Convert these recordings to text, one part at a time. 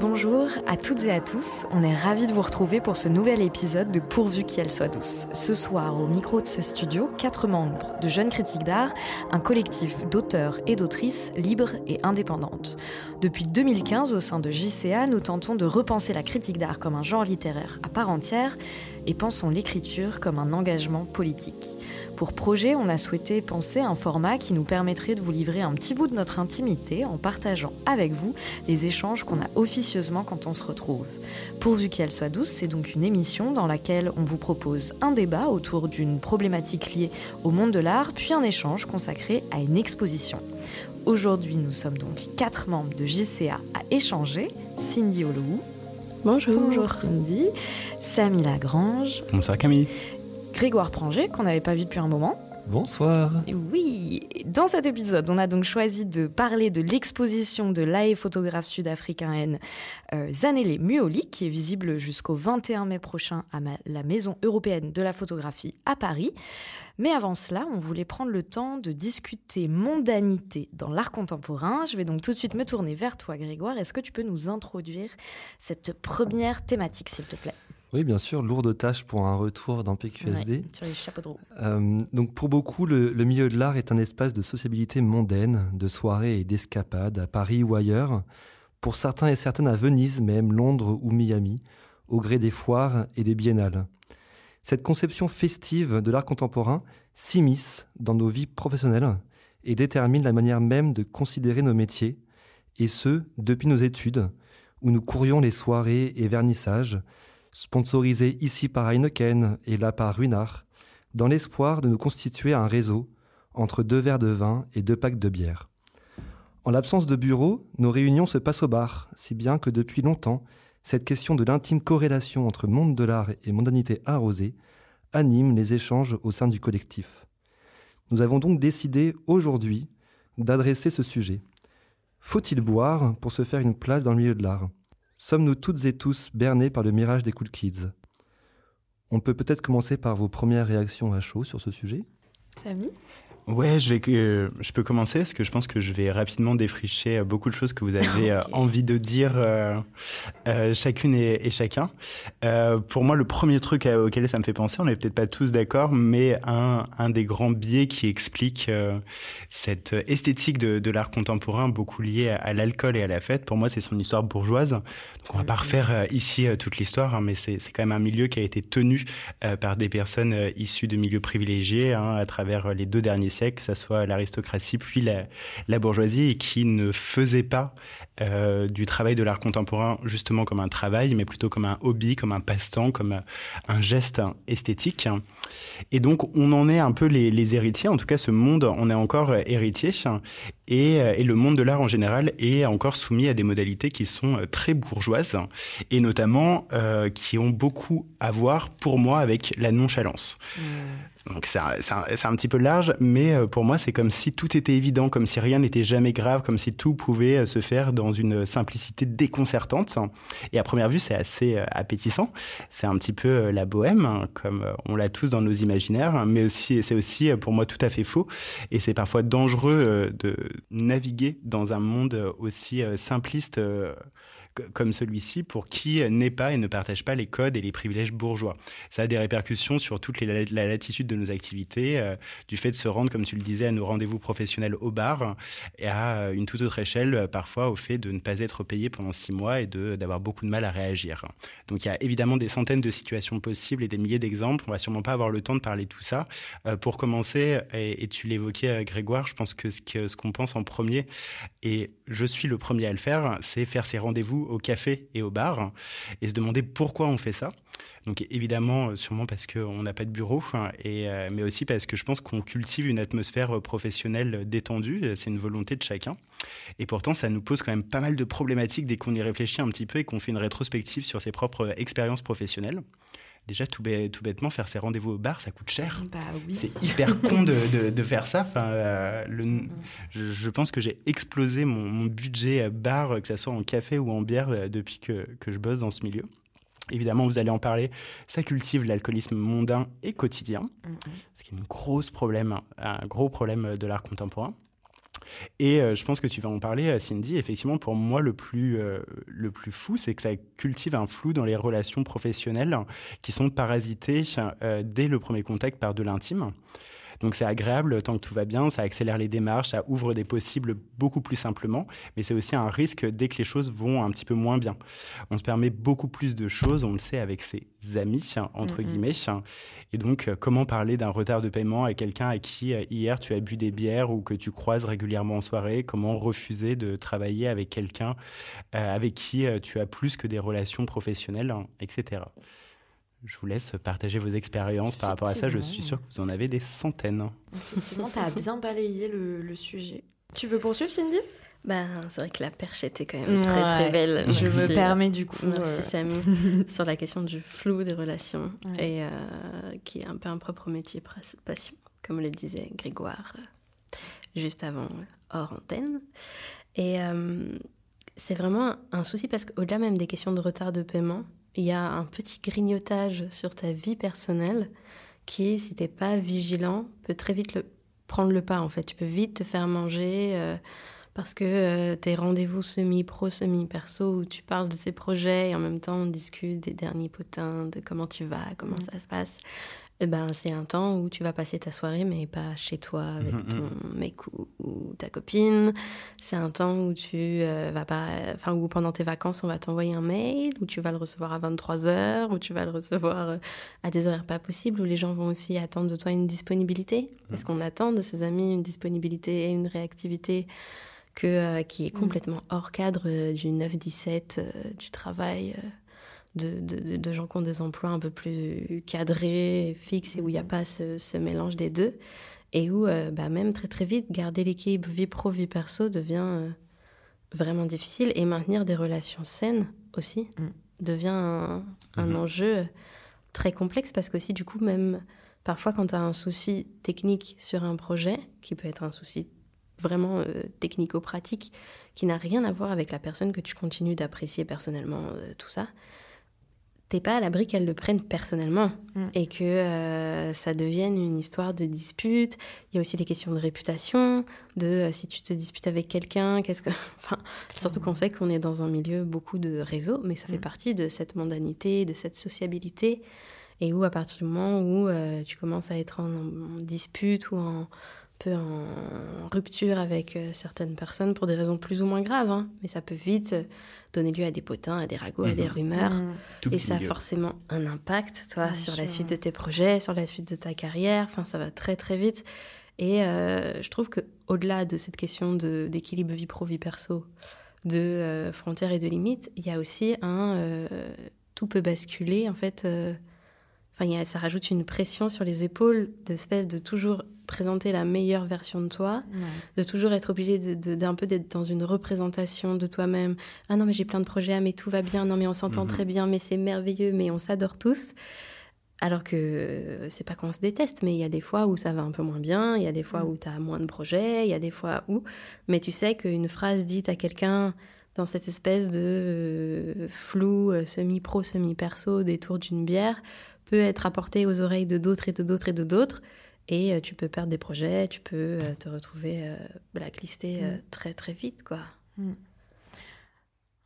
Bonjour à toutes et à tous, on est ravis de vous retrouver pour ce nouvel épisode de Pourvu qu'elle soit douce. Ce soir, au micro de ce studio, quatre membres de Jeunes Critiques d'Art, un collectif d'auteurs et d'autrices libres et indépendantes. Depuis 2015, au sein de JCA, nous tentons de repenser la critique d'art comme un genre littéraire à part entière et pensons l'écriture comme un engagement politique. Pour projet, on a souhaité penser un format qui nous permettrait de vous livrer un petit bout de notre intimité en partageant avec vous les échanges qu'on a officieusement quand on se retrouve. Pourvu qu'elle soit douce, c'est donc une émission dans laquelle on vous propose un débat autour d'une problématique liée au monde de l'art, puis un échange consacré à une exposition. Aujourd'hui, nous sommes donc quatre membres de JCA à échanger. Cindy Oloou. Bonjour. Bonjour Cindy. Samy Lagrange. Bonsoir Camille. Grégoire Pranger, qu'on n'avait pas vu depuis un moment. Bonsoir. Oui, dans cet épisode, on a donc choisi de parler de l'exposition de l'AE photographe sud-africaine euh, Zanele Muoli, qui est visible jusqu'au 21 mai prochain à la Maison européenne de la photographie à Paris. Mais avant cela, on voulait prendre le temps de discuter mondanité dans l'art contemporain. Je vais donc tout de suite me tourner vers toi, Grégoire. Est-ce que tu peux nous introduire cette première thématique, s'il te plaît? Oui, bien sûr, lourde tâche pour un retour dans PQSD. sur les chapeaux de roue. Euh, donc pour beaucoup, le, milieu de l'art est un espace de sociabilité mondaine, de soirées et d'escapades à Paris ou ailleurs. Pour certains et certaines à Venise, même Londres ou Miami, au gré des foires et des biennales. Cette conception festive de l'art contemporain s'immisce dans nos vies professionnelles et détermine la manière même de considérer nos métiers, et ce, depuis nos études, où nous courions les soirées et vernissages, sponsorisé ici par Heineken et là par Ruinart, dans l'espoir de nous constituer un réseau entre deux verres de vin et deux packs de bière. En l'absence de bureau, nos réunions se passent au bar, si bien que depuis longtemps, cette question de l'intime corrélation entre monde de l'art et mondanité arrosée anime les échanges au sein du collectif. Nous avons donc décidé aujourd'hui d'adresser ce sujet. Faut-il boire pour se faire une place dans le milieu de l'art? Sommes-nous toutes et tous bernés par le mirage des cool kids? On peut peut-être commencer par vos premières réactions à chaud sur ce sujet? Samy? Ouais, je, vais, euh, je peux commencer parce que je pense que je vais rapidement défricher euh, beaucoup de choses que vous avez euh, envie de dire chacune et, chacun. pour moi, le premier truc auquel ça me fait penser, on n'est peut-être pas tous d'accord, mais un, un, des grands biais qui explique cette esthétique de, de l'art contemporain beaucoup liée à, l'alcool et à la fête, pour moi, c'est son histoire bourgeoise. Donc, on va pas refaire ici toute l'histoire, hein, mais c'est quand même un milieu qui a été tenu par des personnes issues de milieux privilégiés hein, à travers les deux derniers siècles que ce soit l'aristocratie puis la, bourgeoisie, et qui ne faisait pas euh, du travail de l'art contemporain justement comme un travail, mais plutôt comme un hobby, comme un passe-temps, comme un geste esthétique. Et donc on en est un peu les, héritiers, en tout cas ce monde en est encore héritier, et, le monde de l'art en général est encore soumis à des modalités qui sont très bourgeoises, et notamment euh, qui ont beaucoup à voir pour moi avec la nonchalance. Mmh. Donc c'est un, petit peu large, mais euh, pour moi c'est comme si tout était évident, comme si rien n'était jamais grave, comme si tout pouvait euh, se faire dans une simplicité déconcertante. Et à première vue c'est assez euh, appétissant. C'est un petit peu la bohème, hein, comme on l'a tous dans nos imaginaires, mais aussi c'est aussi pour moi tout à fait faux. Et c'est parfois dangereux de naviguer dans un monde aussi simpliste comme celui-ci pour qui n'est pas et ne partage pas les codes et les privilèges bourgeois. Ça a des répercussions sur toute la latitude de nos activités, euh, du fait de se rendre, comme tu le disais, à nos rendez-vous professionnels au bar, et à euh, une toute autre échelle, euh, parfois au fait de ne pas être payé pendant six mois et d'avoir beaucoup de mal à réagir. Donc il y a évidemment des centaines de situations possibles et des milliers d'exemples. On va sûrement pas avoir le temps de parler de tout ça. pour commencer, et, tu l'évoquais, Grégoire, je pense que ce qu'on pense en premier, et je suis le premier à le faire, c'est faire ces rendez-vous au café et au bar et se demander pourquoi on fait ça. Donc évidemment, sûrement parce qu'on n'a pas de bureau, hein, et, euh, mais aussi parce que je pense qu'on cultive une atmosphère professionnelle détendue, c'est une volonté de chacun. Et pourtant, ça nous pose quand même pas mal de problématiques dès qu'on y réfléchit un petit peu et qu'on fait une rétrospective sur ses propres expériences professionnelles. Déjà, tout, bêtement, faire ses rendez-vous au bar, ça coûte cher. Bah oui. C'est hyper con de, de, faire ça. Enfin, euh, le, je, pense que j'ai explosé mon, mon, budget bar, que ce soit en café ou en bière, euh, depuis que, que je bosse dans ce milieu. Évidemment, vous allez en parler, ça cultive l'alcoolisme mondain et quotidien, ce qui est un gros problème, un gros problème de l'art contemporain. Et euh, je pense que tu vas en parler, euh, Cindy. Effectivement, pour moi, le plus, euh, le plus fou, c'est que ça cultive un flou dans les relations professionnelles qui sont parasitées dès le premier contact par de l'intime. Donc c'est agréable tant que tout va bien, ça accélère les démarches, ça ouvre des possibles beaucoup plus simplement, mais c'est aussi un risque dès que les choses vont un petit peu moins bien. On se permet beaucoup plus de choses, on le sait avec ses amis, entre guillemets. Et donc, euh, comment parler d'un retard de paiement à quelqu'un à qui euh, hier tu as bu des bières ou que tu croises régulièrement en soirée? Comment refuser de travailler avec quelqu'un euh, avec qui tu as plus que des relations professionnelles, etc. Je vous laisse partager vos expériences par rapport à ça. Je suis sûre que vous en avez des centaines. Effectivement, tu as bien balayé le, sujet. Tu veux poursuivre, Cindy? Ben, c'est vrai que la perche était quand même très très belle. Je me permets du coup. Merci Samy. sur la question du flou des relations et euh, qui est un peu un propre métier passion, comme le disait Grégoire euh, juste avant hors antenne. Et euh, c'est vraiment un souci parce qu'au-delà même des questions de retard de paiement, il y a un petit grignotage sur ta vie personnelle qui, si t'es pas vigilant, peut très vite le, prendre le pas en fait. Tu peux vite te faire manger euh, parce que euh, tes rendez-vous semi-pro, semi-perso où tu parles de ces projets et en même temps on discute des derniers potins, de comment tu vas, comment mmh. ça se passe. Eh ben, c'est un temps où tu vas passer ta soirée, mais pas chez toi avec mhm, ton mhm. mec ou, ta copine. C'est un temps où tu euh, vas pas, enfin, où pendant tes vacances, on va t'envoyer un mail, où tu vas le recevoir à 23 heures, où tu vas le recevoir euh, à des horaires pas possibles, où les gens vont aussi attendre de toi une disponibilité. Parce mhm. qu'on attend de ses amis une disponibilité et une réactivité que, euh, qui est complètement hors cadre du 9-17, du travail de, de, de, gens qui ont des emplois un peu plus cadrés, fixes, et où il n'y a mhm. pas ce, ce, mélange des deux. Et où, euh, bah, même très très vite, garder l'équilibre vie pro, vie perso devient euh, vraiment difficile. Et maintenir des relations saines aussi mm. devient un, un mhm. enjeu très complexe parce qu'aussi, du coup, même parfois, quand tu as un souci technique sur un projet, qui peut être un souci vraiment euh, technico-pratique, qui n'a rien à voir avec la personne que tu continues d'apprécier personnellement, tout ça, t'es pas à l'abri qu'elles le prennent personnellement mm. et que euh, ça devienne une histoire de dispute. Il y a aussi des questions de réputation, de euh, si tu te disputes avec quelqu'un, qu'est-ce que. Enfin, surtout qu'on sait qu'on est dans un milieu beaucoup de réseaux, mais ça fait mm. partie de cette mondanité, de cette sociabilité. Et où, à partir du moment où euh, tu commences à être en, dispute ou en peu en rupture avec certaines personnes pour des raisons plus ou moins graves, hein, mais ça peut vite donner lieu à des potins, à des ragots, à des mhm. rumeurs. Mhm. Et ça a forcément un impact, toi, sur la suite de tes projets, sur la suite de ta carrière. Enfin, ça va très, très vite. Et euh, je trouve que au-delà de cette question d'équilibre vie pro, vie perso, de euh, frontières et de limites, il y a aussi un... Euh, tout peut basculer, en fait Enfin, ça rajoute une pression sur les épaules d'espèce de toujours présenter la meilleure version de toi, de toujours être obligé d'un peu d'être dans une représentation de toi-même. Ah non, mais j'ai plein de projets, ah mais tout va bien, non mais on s'entend mhm. très bien, mais c'est merveilleux, mais on s'adore tous. Alors que c'est pas qu'on se déteste, mais il y a des fois où ça va un peu moins bien, il y a des fois mm. où tu as moins de projets, il y a des fois où. Mais tu sais qu'une phrase dite à quelqu'un dans cette espèce de euh, flou euh, semi-pro, semi-perso, détour d'une bière, peut être apporté aux oreilles de d'autres et de d'autres et de d'autres. Et euh, tu peux perdre des projets, tu peux euh, te retrouver euh, blacklisté mm. très très vite, quoi. Mm.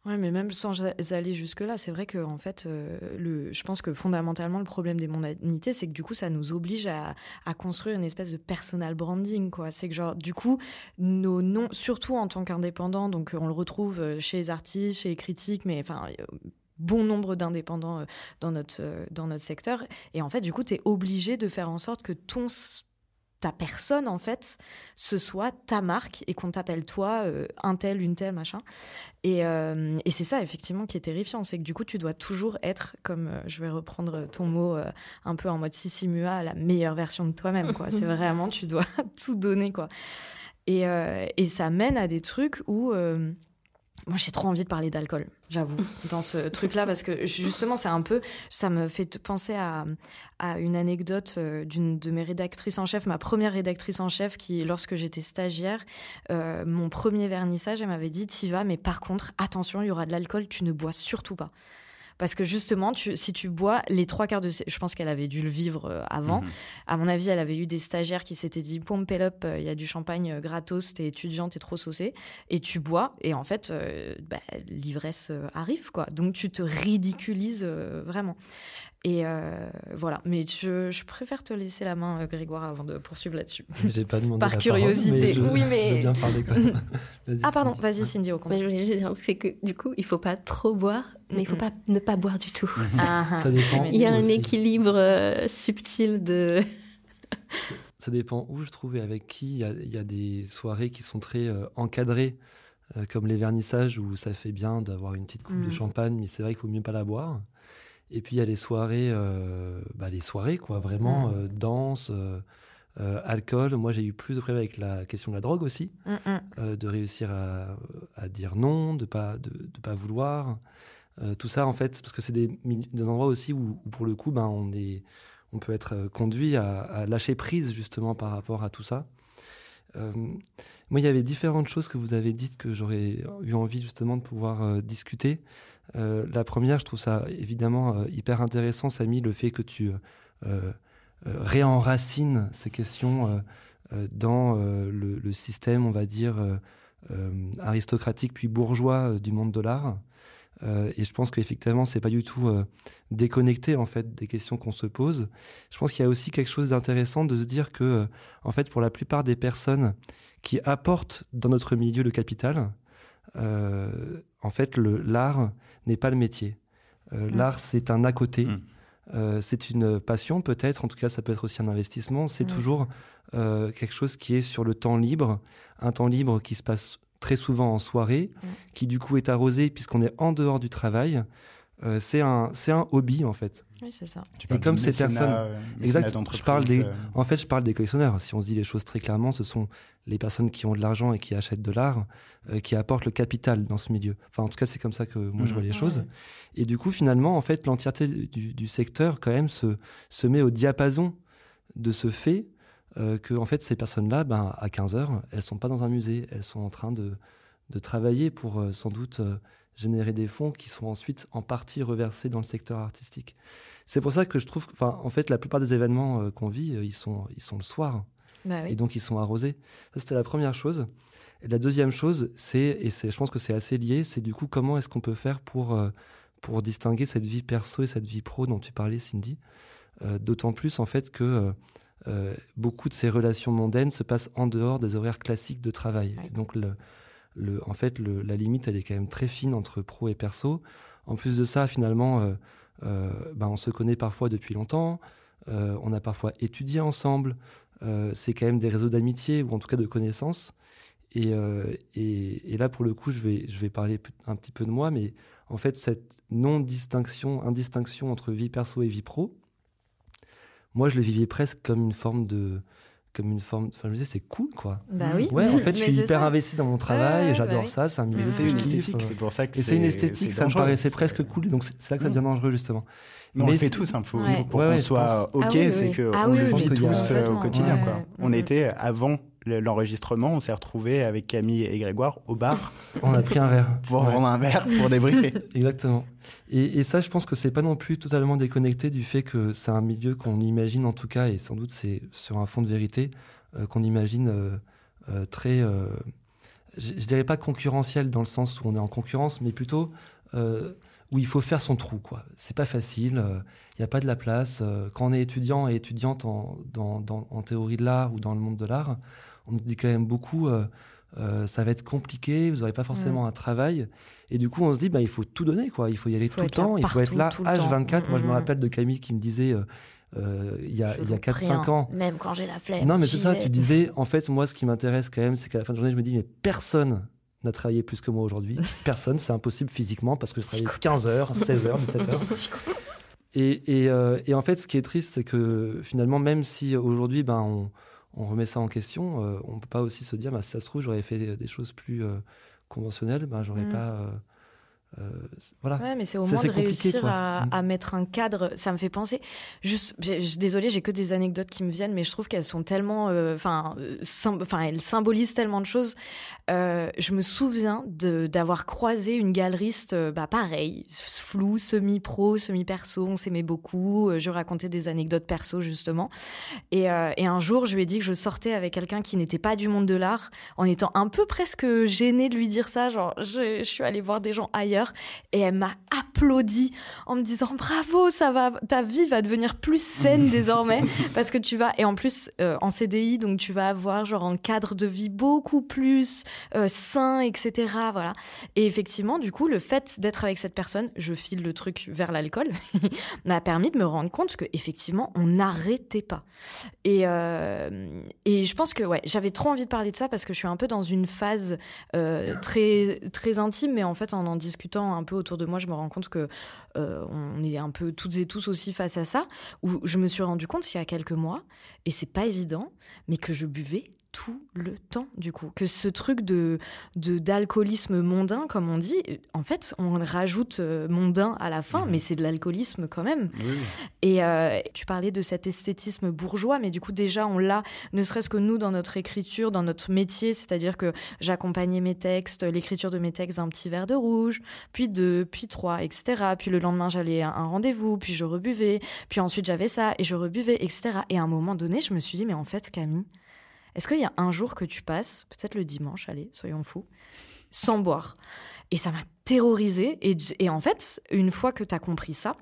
Ouais, mais même sans aller jusque-là, c'est vrai que en fait, le, je pense que fondamentalement, le problème des mondanités, c'est que du coup, ça nous oblige à, à construire une espèce de personal branding, quoi. C'est que genre, du coup, nos noms, surtout en tant qu'indépendants, donc on le retrouve chez les artistes, chez les critiques, mais enfin, bon nombre d'indépendants euh, dans notre, euh, dans notre secteur. Et en fait, du coup, tu es obligé de faire en sorte que ton ta personne en fait ce soit ta marque et qu'on t'appelle toi euh, un tel une telle machin. Et, et c'est ça effectivement qui est terrifiant. C'est que du coup tu dois toujours être comme je vais reprendre ton mot un peu en mode sissimua la meilleure version de toi-même quoi. C'est vraiment tu dois tout donner quoi. Et, et ça mène à des trucs où moi, j'ai trop envie de parler d'alcool, j'avoue, dans ce truc-là, parce que justement, c'est un peu, ça me fait penser à, à une anecdote euh, d'une de mes rédactrices en chef, ma première rédactrice en chef, qui, lorsque j'étais stagiaire, euh, mon premier vernissage, elle m'avait dit, t'y vas, mais par contre, attention, il y aura de l'alcool, tu ne bois surtout pas. Parce que justement, tu, si tu bois les trois quarts de... Je pense qu'elle avait dû le vivre euh, avant. Mhm. À mon avis, elle avait eu des stagiaires qui s'étaient dit, pompe up, euh, il y a du champagne euh, gratos, t'es étudiante, t'es trop saucée. Et tu bois, et en fait, euh, bah, l'ivresse arrive, quoi. Donc tu te ridiculises euh, vraiment. Et euh, voilà. Mais je, je préfère te laisser la main, euh, Grégoire, avant de poursuivre là-dessus. J'ai pas demandé Par la curiosité. parole, mais je, Oui, mais- je veux bien parler quand même. Ah, pardon, vas-y, Cindy, au Mais contraire. je voulais juste dire, c'est que du coup, il faut pas trop boire, mais il faut pas ne pas boire du tout. Ah, ah. Ça dépend. Il y a un aussi. équilibre euh, subtil de. Ça dépend où je trouve et avec qui. Il y a, il y a des soirées qui sont très euh, encadrées, euh, comme les vernissages, où ça fait bien d'avoir une petite coupe de Mm. champagne, mais c'est vrai qu'il vaut mieux pas la boire. Et puis il y a les soirées, euh, bah, les soirées, quoi, vraiment, Mm. euh, danse, euh, alcool. Moi, j'ai eu plus de problèmes avec la question de la drogue aussi, Mm, mm. de réussir à, à dire non, de pas, de, de pas vouloir. Tout ça, en fait, parce que c'est des, des endroits aussi où, où, pour le coup, ben, on, est, on peut être conduit à, à lâcher prise, justement, par rapport à tout ça. Moi, il y avait différentes choses que vous avez dites que j'aurais eu envie, justement, de pouvoir discuter. Euh, la première, je trouve ça évidemment euh, hyper intéressant, Samy, le fait que tu euh, réenracines ces questions dans le, le système, on va dire, aristocratique puis bourgeois du monde de l'art. Et je pense qu'effectivement, c'est pas du tout déconnecté en fait des questions qu'on se pose. Je pense qu'il y a aussi quelque chose d'intéressant de se dire que, en fait, pour la plupart des personnes qui apportent dans notre milieu le capital, euh, en fait, le l'art n'est pas le métier. Euh, Mm. L'art, c'est un à côté. Mm. Euh, c'est une passion peut-être, en tout cas ça peut être aussi un investissement. C'est Mm. toujours euh, quelque chose qui est sur le temps libre, un temps libre qui se passe très souvent en soirée, qui du coup est arrosé puisqu'on est en dehors du travail. Euh, c'est un, c'est un hobby en fait. Oui, c'est ça. Tu parles comme ces personnes- euh, Exact. Je parle des, euh, en fait, je parle des collectionneurs. Si on se dit les choses très clairement, ce sont les personnes qui ont de l'argent et qui achètent de l'art, euh, qui apportent le capital dans ce milieu. Enfin, en tout cas, c'est comme ça que moi je vois Mhm. les Ouais. choses. Et du coup, finalement, en fait, l'entièreté du, du secteur quand même se, se met au diapason de ce fait euh, que en fait ces personnes-là, ben, à 15 heures, elles sont pas dans un musée, elles sont en train de, de travailler pour euh, sans doute euh, générer des fonds qui sont ensuite en partie reversés dans le secteur artistique. C'est pour ça que je trouve, enfin, en fait, la plupart des événements euh, qu'on vit, euh, ils sont, ils sont le soir Bah et donc ils sont arrosés. Ça, c'était la première chose. Et la deuxième chose, c'est, et c'est, je pense que c'est assez lié, c'est du coup comment est-ce qu'on peut faire pour, euh, pour distinguer cette vie perso et cette vie pro dont tu parlais, Cindy? D'autant plus en fait que beaucoup de ces relations mondaines se passent en dehors des horaires classiques de travail. Ouais. Donc le, en fait, la limite, elle est quand même très fine entre pro et perso. En plus de ça, finalement, euh, euh, ben, on se connaît parfois depuis longtemps. Euh, on a parfois étudié ensemble. C'est quand même des réseaux d'amitié ou en tout cas de connaissances. Et, là, pour le coup, je vais, parler un petit peu de moi, mais en fait, cette non-distinction, indistinction entre vie perso et vie pro, moi, je le vivais presque comme une forme de. Comme une forme. Enfin, je me disais, c'est cool, quoi. Bah oui. Ouais, en fait, je suis hyper ça. investi dans mon travail, ouais, j'adore bah oui. ça, c'est un milieu C'est que je une kiffe. esthétique, c'est pour ça que Et c'est une esthétique, ça me paraissait presque cool, et donc c'est là que ça Mm. devient dangereux, justement. Mais on le fait tous, il faut, Ouais. pour Ouais, qu'on soit pense. OK, Ah oui, c'est oui. qu'on Ah oui, le oui, vit tous euh, au quotidien. Ouais, quoi. On était, avant le- l'enregistrement, on s'est retrouvés avec Camille et Grégoire au bar On a pris un verre. pour Ouais. prendre un verre, pour débriefer. Exactement. Et, et ça, je pense que c'est pas non plus totalement déconnecté du fait que c'est un milieu qu'on imagine en tout cas, et sans doute c'est sur un fond de vérité, euh, qu'on imagine euh, euh, très, euh, je, je dirais pas concurrentiel dans le sens où on est en concurrence, mais plutôt euh, où il faut faire son trou. quoi. C'est pas facile, il n'y a pas de la place. euh, quand on est étudiant et étudiante en, dans- dans- en théorie de l'art ou dans le monde de l'art, on nous dit quand même beaucoup. euh, euh, ça va être compliqué, vous n'aurez pas forcément un travail. Et du coup, on se dit, bah, il faut tout donner, quoi. Il faut y aller Faut tout le temps, il faut être là partout, tout le temps. H24. Moi, je me Mm, mm. rappelle de Camille qui me disait, euh, euh, il y a, y a loupe 4-5 rien, ans. Même quand j'ai la flemme. Non, mais c'est ça, tu disais, en fait, moi, ce qui m'intéresse quand même, c'est qu'à la fin de la journée, je me dis, mais personne n'a travaillé plus que moi aujourd'hui. personne, c'est impossible physiquement parce que je travaille Psychopathe. 15 heures, 16 heures, 17 heures. Et, et, euh, et en fait, ce qui est triste, c'est que finalement, même si aujourd'hui, ben, on, on remet ça en question, euh, on peut pas aussi se dire, bah, si ça se trouve, j'aurais fait des choses plus euh, conventionnelles, ben, j'aurais Mm. pas, euh, voilà. Ouais, mais c'est au moins de réussir à, mm. à, mettre un cadre. Ça me fait penser. Juste, désolée, j'ai que des anecdotes qui me viennent, mais je trouve qu'elles sont tellement, euh, enfin, elles symbolisent tellement de choses. Euh, je me souviens d'avoir croisé une galeriste, bah pareil, flou, semi-pro, semi-perso. On s'aimait beaucoup. Je racontais des anecdotes perso justement. Et, et un jour, je lui ai dit que je sortais avec quelqu'un qui n'était pas du monde de l'art, en étant un peu presque gênée de lui dire ça. Genre, je, je suis allée voir des gens ailleurs et elle m'a applaudi en me disant bravo, ça va, ta vie va devenir plus saine désormais parce que tu vas et en plus euh, en CDI donc tu vas avoir genre un cadre de vie beaucoup plus euh, sain, etc. Voilà. Et effectivement, du coup, le fait d'être avec cette personne, je file le truc vers l'alcool, m'a permis de me rendre compte que effectivement on n'arrêtait pas. Et euh, et je pense que ouais, j'avais trop envie de parler de ça parce que je suis un peu dans une phase très très intime, mais en fait en en discutant un peu autour de moi, je me rends compte que euh, on est un peu toutes et tous aussi face à ça. Où je me suis rendu compte il y a quelques mois, et c'est pas évident, mais que je buvais tout le temps du coup. Que ce truc de d'alcoolisme mondain comme on dit en fait on rajoute euh, mondain à la fin mmh. mais c'est de l'alcoolisme quand même. Et euh, tu parlais de cet esthétisme bourgeois mais du coup déjà on l'a ne serait-ce que nous dans notre écriture dans notre métier c'est-à-dire que j'accompagnais mes textes l'écriture de mes textes d'un petit verre de rouge puis deux puis trois etc puis le lendemain j'allais à un rendez-vous puis je rebuvais puis ensuite j'avais ça et je rebuvais etc et à un moment donné je me suis dit mais en fait Camille est-ce qu'il y a un jour que tu passes, peut-être le dimanche, allez, soyons fous, sans boire? Et ça m'a terrorisée. Et, et en fait, une fois que tu as compris ça,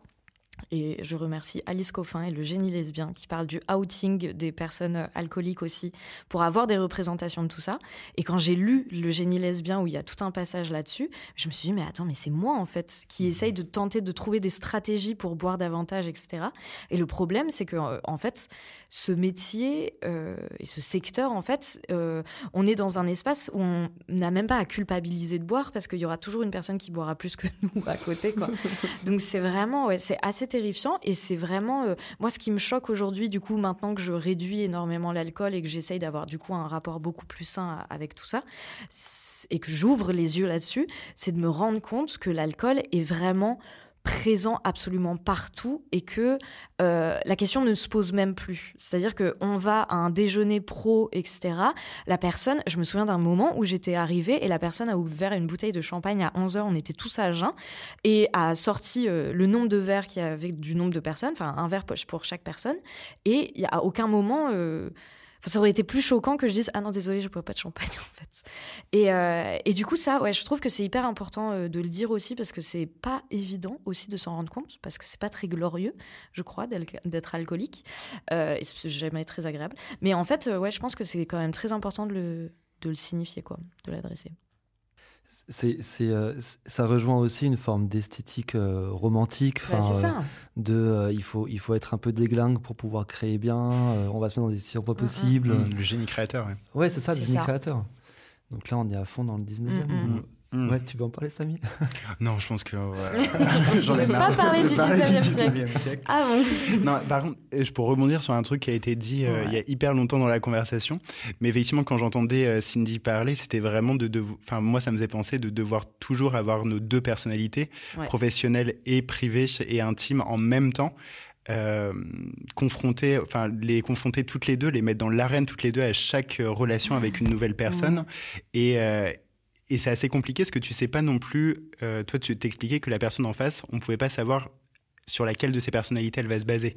et je remercie Alice Coffin et le génie lesbien qui parle du outing des personnes alcooliques aussi pour avoir des représentations de tout ça. Et quand j'ai lu le génie lesbien où il y a tout un passage là-dessus, je me suis dit mais attends mais c'est moi en fait qui essaye de tenter de trouver des stratégies pour boire davantage etc. Et le problème c'est que euh, en fait ce métier euh, et ce secteur en fait euh, on est dans un espace où on n'a même pas à culpabiliser de boire parce qu'il y aura toujours une personne qui boira plus que nous à côté quoi. Donc c'est vraiment ouais c'est assez terrifiant et c'est vraiment euh, moi ce qui me choque aujourd'hui du coup maintenant que je réduis énormément l'alcool et que j'essaye d'avoir du coup un rapport beaucoup plus sain avec tout ça et que j'ouvre les yeux là-dessus, c'est de me rendre compte que l'alcool est vraiment présent absolument partout et que euh, la question ne se pose même plus. C'est-à-dire que on va à un déjeuner pro, etc. La personne, je me souviens d'un moment où j'étais arrivée et la personne a ouvert une bouteille de champagne à 11 heures, on était tous à jeun, et a sorti euh, le nombre de verres qu'il y avait du nombre de personnes, enfin un verre pour chaque personne, et il y a aucun moment... Euh, ça aurait été plus choquant que je dise ah non désolé je bois pas de champagne en fait. Et, euh, et du coup ça ouais je trouve que c'est hyper important euh, de le dire aussi parce que c'est pas évident aussi de s'en rendre compte parce que c'est pas très glorieux je crois d'être alcoolique euh, et c'est jamais très agréable. Mais en fait ouais je pense que c'est quand même très important de le de le signifier quoi de l'adresser c'est, euh, ça rejoint aussi une forme d'esthétique euh, romantique. Bah, c'est ça. Euh, de, il, faut, il faut être un peu déglingue pour pouvoir créer bien. on va se mettre dans des situations pas possibles. Le génie créateur, ouais. Ouais, c'est ça, le génie créateur. Donc là, on est à fond dans le 19e. Mm. Ouais, tu veux en parler, Samy? Non, je pense que. J'en ai marre. pas parler du 19e siècle. Ah bon Non, par contre, je pour rebondir sur un truc qui a été dit euh, il y a hyper longtemps dans la conversation, mais effectivement, quand j'entendais euh, Cindy parler, c'était vraiment de. Enfin, moi, ça me faisait penser de devoir toujours avoir nos deux personnalités, professionnelles et privées et intimes, en même temps. Euh, confronter, enfin les confronter toutes les deux, les mettre dans l'arène toutes les deux à chaque relation avec une nouvelle personne, et, et c'est assez compliqué parce que tu sais pas non plus. Euh, toi, tu t'expliquais que la personne en face, on pouvait pas savoir sur laquelle de ces personnalités elle va se baser.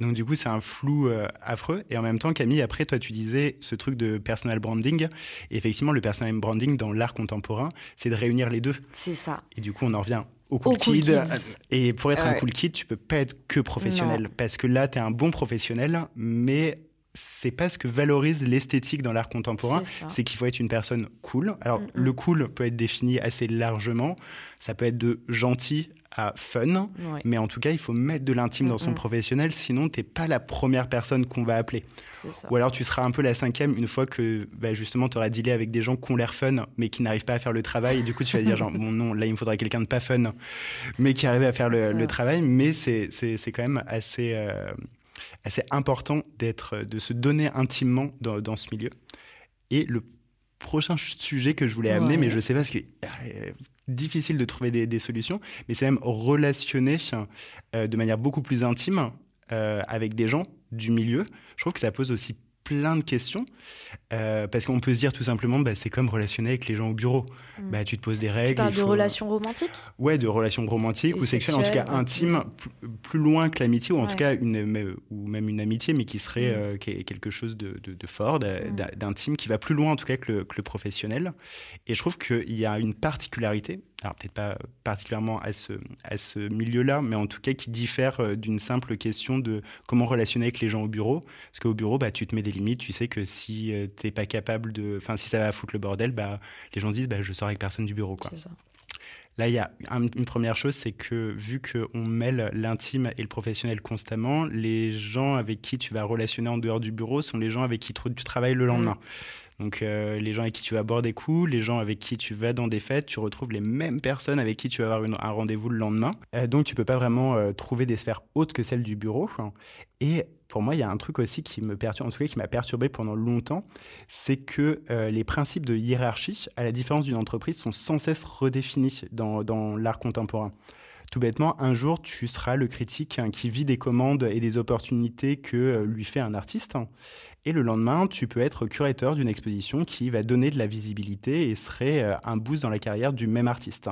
Donc du coup, c'est un flou euh, affreux. Et en même temps, Camille, après, toi, tu disais ce truc de personal branding. Et effectivement, le personal branding dans l'art contemporain, c'est de réunir les deux. C'est ça. Et du coup, on en revient au cool, kid. Et pour être un cool kid, tu peux pas être que professionnel. Parce que là, tu es un bon professionnel, mais c'est pas ce que valorise l'esthétique dans l'art contemporain, c'est qu'il faut être une personne cool. Alors mm, mm. le cool peut être défini assez largement, ça peut être de gentil à fun, mais en tout cas il faut mettre de l'intime dans son mm, professionnel, sinon t'es pas la première personne qu'on va appeler. Ou alors tu seras un peu la cinquième une fois que bah, justement tu auras dealé avec des gens qui ont l'air fun, mais qui n'arrivent pas à faire le travail, et du coup tu vas dire genre bon non là il me faudrait quelqu'un de pas fun, mais qui arrive à faire le, travail, mais c'est quand même assez... Euh, c'est important d'être, de se donner intimement dans, ce milieu. Et le prochain sujet que je voulais amener, mais je sais pas ce que euh, difficile de trouver des, solutions, mais c'est même relationner de manière beaucoup plus intime avec des gens du milieu. Je trouve que ça pose aussi plein de questions. Euh, parce qu'on peut se dire tout simplement, bah, c'est comme relationner avec les gens au bureau. Mm. Bah, tu te poses des règles. Tu parles de relations romantiques? Ouais, de relations romantiques ou sexuelles, en tout cas intimes, plus loin que l'amitié, ou en tout cas une, ou même une amitié, mais qui serait mm. euh, quelque chose de, fort, mm. d'intime, qui va plus loin en tout cas que le, que le professionnel. Et je trouve qu'il y a une particularité, alors peut-être pas particulièrement à ce, à ce milieu-là, mais en tout cas qui diffère euh, d'une simple question de comment relationner avec les gens au bureau. Parce qu'au bureau, bah, tu te mets des limites, tu sais que si euh, tu n'es pas capable de... Enfin, si ça va foutre le bordel, bah, les gens disent, bah, je sors avec personne du bureau. Quoi. Ça. Là, il y a une première chose, c'est que vu qu'on mêle l'intime et le professionnel constamment, les gens avec qui tu vas relationner en dehors du bureau sont les gens avec qui tu travailles le lendemain. Mmh. Donc euh, les gens avec qui tu vas boire des coups, les gens avec qui tu vas dans des fêtes, tu retrouves les mêmes personnes avec qui tu vas avoir un rendez-vous le lendemain. Euh, donc tu peux pas vraiment euh, trouver des sphères autres que celles du bureau. Et pour moi, il y a un truc aussi qui me perturbe, en tout cas qui m'a perturbé pendant longtemps, c'est que les principes de hiérarchie, à la différence d'une entreprise, sont sans cesse redéfinis dans, l'art contemporain. Tout bêtement, un jour, tu seras le critique hein, qui vit des commandes et des opportunités que lui fait un artiste. Et le lendemain, tu peux être curateur d'une exposition qui va donner de la visibilité et serait euh, un boost dans la carrière du même artiste.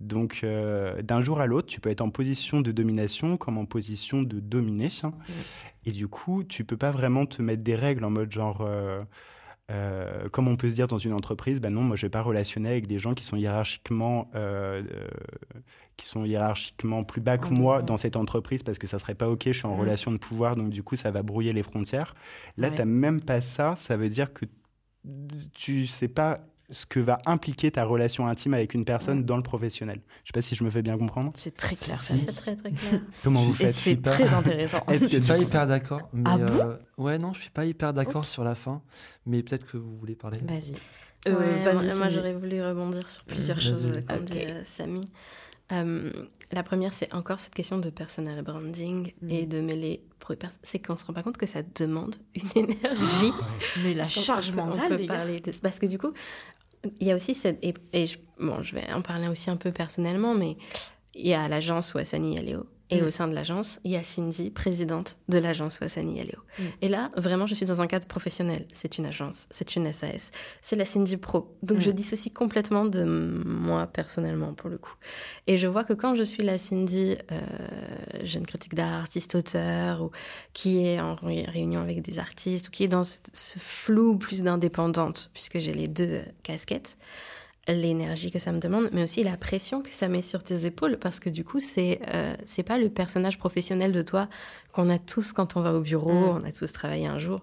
Donc, euh, d'un jour à l'autre, tu peux être en position de domination comme en position de dominer. Et du coup, tu peux pas vraiment te mettre des règles en mode genre. Euh, euh, comme on peut se dire dans une entreprise, ben non, moi je vais pas relationner avec des gens qui sont hiérarchiquement, euh, euh, qui sont hiérarchiquement plus bas que moi dans cette entreprise parce que ça serait pas ok. Je suis en relation de pouvoir, donc du coup ça va brouiller les frontières. Là, tu n'as même pas ça. Ça veut dire que tu sais pas ce que va impliquer ta relation intime avec une personne dans le professionnel. Je sais pas si je me fais bien comprendre. C'est très clair, C'est très très clair. Comment vous faites? C'est très intéressant. Est-ce que je suis pas hyper d'accord Ah bon? euh, Ouais, non, je suis pas hyper d'accord sur la fin, mais peut-être que vous voulez parler. Vas-y. Euh, moi, j'aurais voulu rebondir sur plusieurs choses, comme dit euh, Samy. La première, c'est encore cette question de personal branding et mm. de mêler c'est qu'on se rend pas compte que ça demande une énergie. Mais la charge mentale, parler parce que du coup, il y a aussi cette. Et, bon, je vais en parler aussi un peu personnellement, mais il y a l'agence Wassani Aléo. Et mm. au sein de l'agence, il y a Cindy, présidente de l'agence Wassani Aléo. Mm. Et là, vraiment, je suis dans un cadre professionnel. C'est une agence, c'est une SAS, c'est la Cindy Pro. Donc, je mm. dissocie complètement de moi personnellement, pour le coup. Et je vois que quand je suis la Cindy, euh, jeune critique d'art, artiste auteur, ou qui est en réunion avec des artistes, ou qui est dans ce, ce flou plus d'indépendante, puisque j'ai les deux casquettes, l'énergie que ça me demande, mais aussi la pression que ça met sur tes épaules, parce que du coup, c'est euh, c'est pas le personnage professionnel de toi qu'on a tous quand on va au bureau, mm. on a tous travaillé un jour.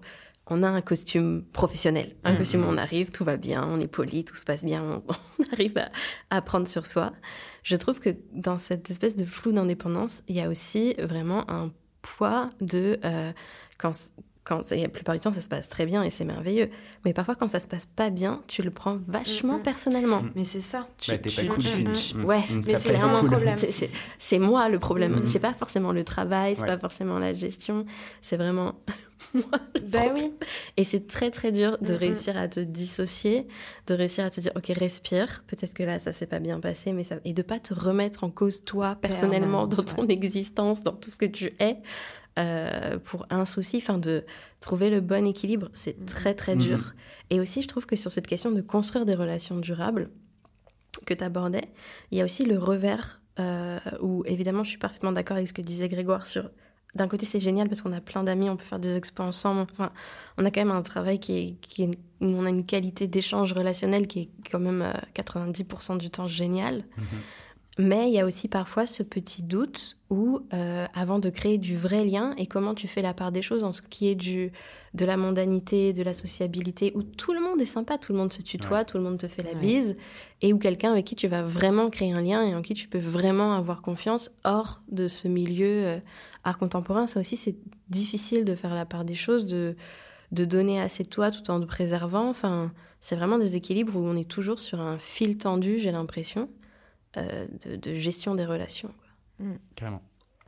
On a un costume professionnel, un mm. costume, on arrive, tout va bien, on est poli, tout se passe bien, on, arrive à, à, prendre sur soi. Je trouve que dans cette espèce de flou d'indépendance, il y a aussi vraiment un poids de euh, quand, quand la plupart du temps ça se passe très bien et c'est merveilleux. Mais parfois quand ça se passe pas bien tu le prends vachement mm, personnellement. Mais c'est ça. Tu, bah, t'es pas cool mm, ouais mais c'est vraiment un problème. C'est moi le problème. C'est pas forcément le travail c'est pas forcément la gestion. C'est vraiment moi bah oui. Et c'est très très dur de réussir à te dissocier de réussir à te dire ok respire. Peut-être que là ça s'est pas bien passé mais ça et de pas te remettre en cause toi personnellement dans ton existence dans tout ce que tu es euh, pour un souci, enfin de trouver le bon équilibre, c'est mhm. très très dur. Mhm. Et aussi, je trouve que sur cette question de construire des relations durables que tu abordais, il y a aussi le revers euh, où évidemment je suis parfaitement d'accord avec ce que disait Grégoire sur d'un côté c'est génial parce qu'on a plein d'amis, on peut faire des expos ensemble, enfin on a quand même un travail qui est, qui est on a une qualité d'échange relationnel qui est quand même 90% euh, du temps génial. Mhm. Mais il y a aussi parfois ce petit doute où, euh, avant de créer du vrai lien, et comment tu fais la part des choses en ce qui est du, de la mondanité, de la sociabilité, où tout le monde est sympa, tout le monde se tutoie, tout le monde te fait la bise, et où quelqu'un avec qui tu vas vraiment créer un lien et en qui tu peux vraiment avoir confiance hors de ce milieu euh, art contemporain. Ça aussi, c'est difficile de faire la part des choses, de, de donner assez de toi tout en te préservant. Enfin, c'est vraiment des équilibres où on est toujours sur un fil tendu, j'ai l'impression. Euh, de, gestion des relations. Mm. Carrément.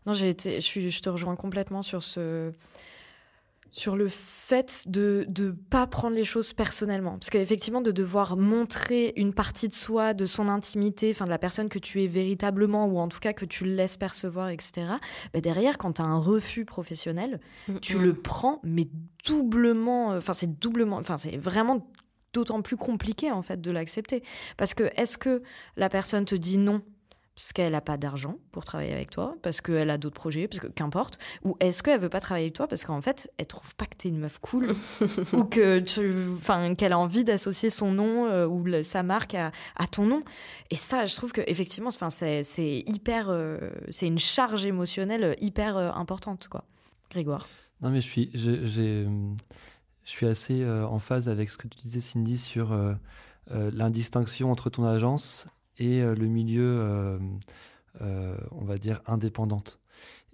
Non, j'ai été, je, je, te rejoins complètement sur ce, sur le fait de ne pas prendre les choses personnellement. Parce qu'effectivement, de devoir montrer une partie de soi, de son intimité, enfin de la personne que tu es véritablement, ou en tout cas que tu laisses percevoir, etc., bah derrière, quand tu as un refus professionnel, mm, tu mm. le prends, mais doublement, euh, enfin c'est doublement, enfin c'est vraiment d'autant plus compliqué en fait de l'accepter. Parce que est-ce que la personne te dit non parce qu'elle n'a pas d'argent pour travailler avec toi, parce qu'elle a d'autres projets, parce que qu'importe, ou est-ce qu'elle veut pas travailler avec toi parce qu'en fait elle trouve pas que tu es une meuf cool ou que tu, enfin qu'elle a envie d'associer son nom euh, ou sa marque à, ton nom. Et ça, je trouve que effectivement, enfin c'est hyper, euh, c'est une charge émotionnelle hyper euh, importante quoi. Grégoire. Non mais je suis, j'ai, je suis assez en phase avec ce que tu disais Cindy sur l'indistinction entre ton agence et euh, le milieu, euh, euh, on va dire, indépendante.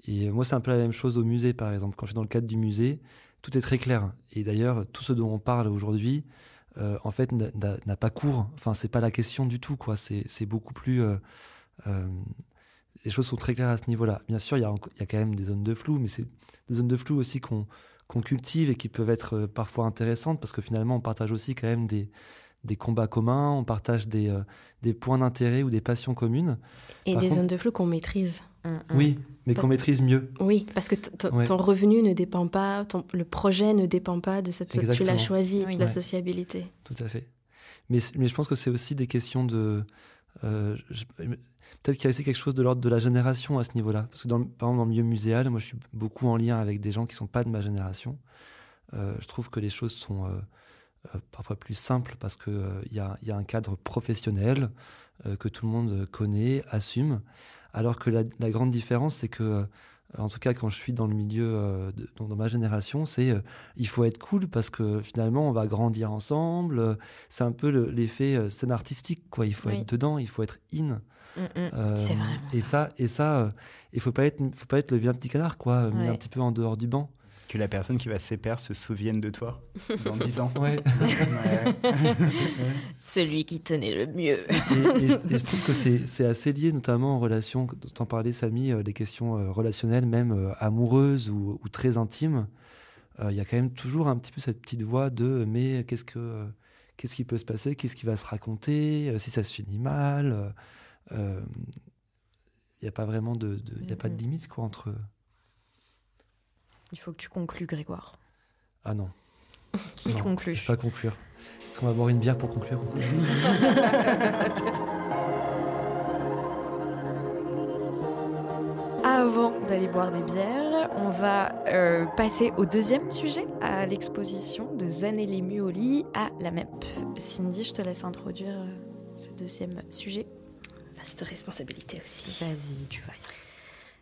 Et moi, c'est un peu la même chose au musée, par exemple. Quand je suis dans le cadre du musée, tout est très clair. Et d'ailleurs, tout ce dont on parle aujourd'hui, en fait, n'a pas cours. Enfin, c'est pas la question du tout. C'est beaucoup plus. les choses sont très claires à ce niveau-là. Bien sûr, il y, a, quand même des zones de flou, mais c'est des zones de flou aussi qu'on cultive et qui peuvent être parfois intéressantes parce que finalement, on partage aussi quand même des, des combats communs, on partage des, euh, des points d'intérêt ou des passions communes. Et des zones de flou qu'on maîtrise. Mm, mm. Oui, mais qu'on maîtrise mieux. Oui, parce que ton revenu ne dépend pas, ton, le projet ne dépend pas de cette... Tu l'as choisi, la sociabilité. Tout à fait. Mais, mais je pense que c'est aussi des questions de... Euh, peut-être qu'il y a aussi quelque chose de l'ordre de la génération à ce niveau-là. Parce que dans, par exemple, dans le milieu muséal, moi je suis beaucoup en lien avec des gens qui ne sont pas de ma génération. Euh, je trouve que les choses sont euh, parfois plus simple parce qu'il euh, y, a, y, a, un cadre professionnel euh, que tout le monde connaît, assume. Alors que la, grande différence, c'est que en tout cas quand je suis dans le milieu, dans, ma génération, c'est il faut être cool parce que finalement on va grandir ensemble. c'est un peu l'effet scène artistique, quoi. Il faut être dedans, il faut être in. Mm, mm. c'est et ça, et ça, il faut pas être, faut pas être le vieux petit canard, quoi, mis un petit peu en dehors du banc que la personne qui va s'épaire se souvienne de toi dans 10 ans. Ouais. Celui qui tenait le mieux. et, je, trouve que c'est assez lié, notamment en relation, dont en parlait Samy, euh, des questions euh, relationnelles, même euh, amoureuses ou, très intimes. Il y a quand même toujours un petit peu cette petite voix de mais qu'est-ce que qu'est-ce qui peut se passer, qu'est-ce qui va se raconter, si ça se finit mal. Il n'y a pas vraiment de, il a pas de limite quoi entre il faut que tu conclues, Grégoire. Ah non. Qui conclut Je ne pas conclure. Est-ce qu'on va boire une bière pour conclure Avant d'aller boire des bières, on va euh, passer au deuxième sujet, à l'exposition de Zanelli Muoli à la MEP. Cindy, je te laisse introduire euh, ce deuxième sujet. Vaste responsabilité aussi. Vas-y, tu vas.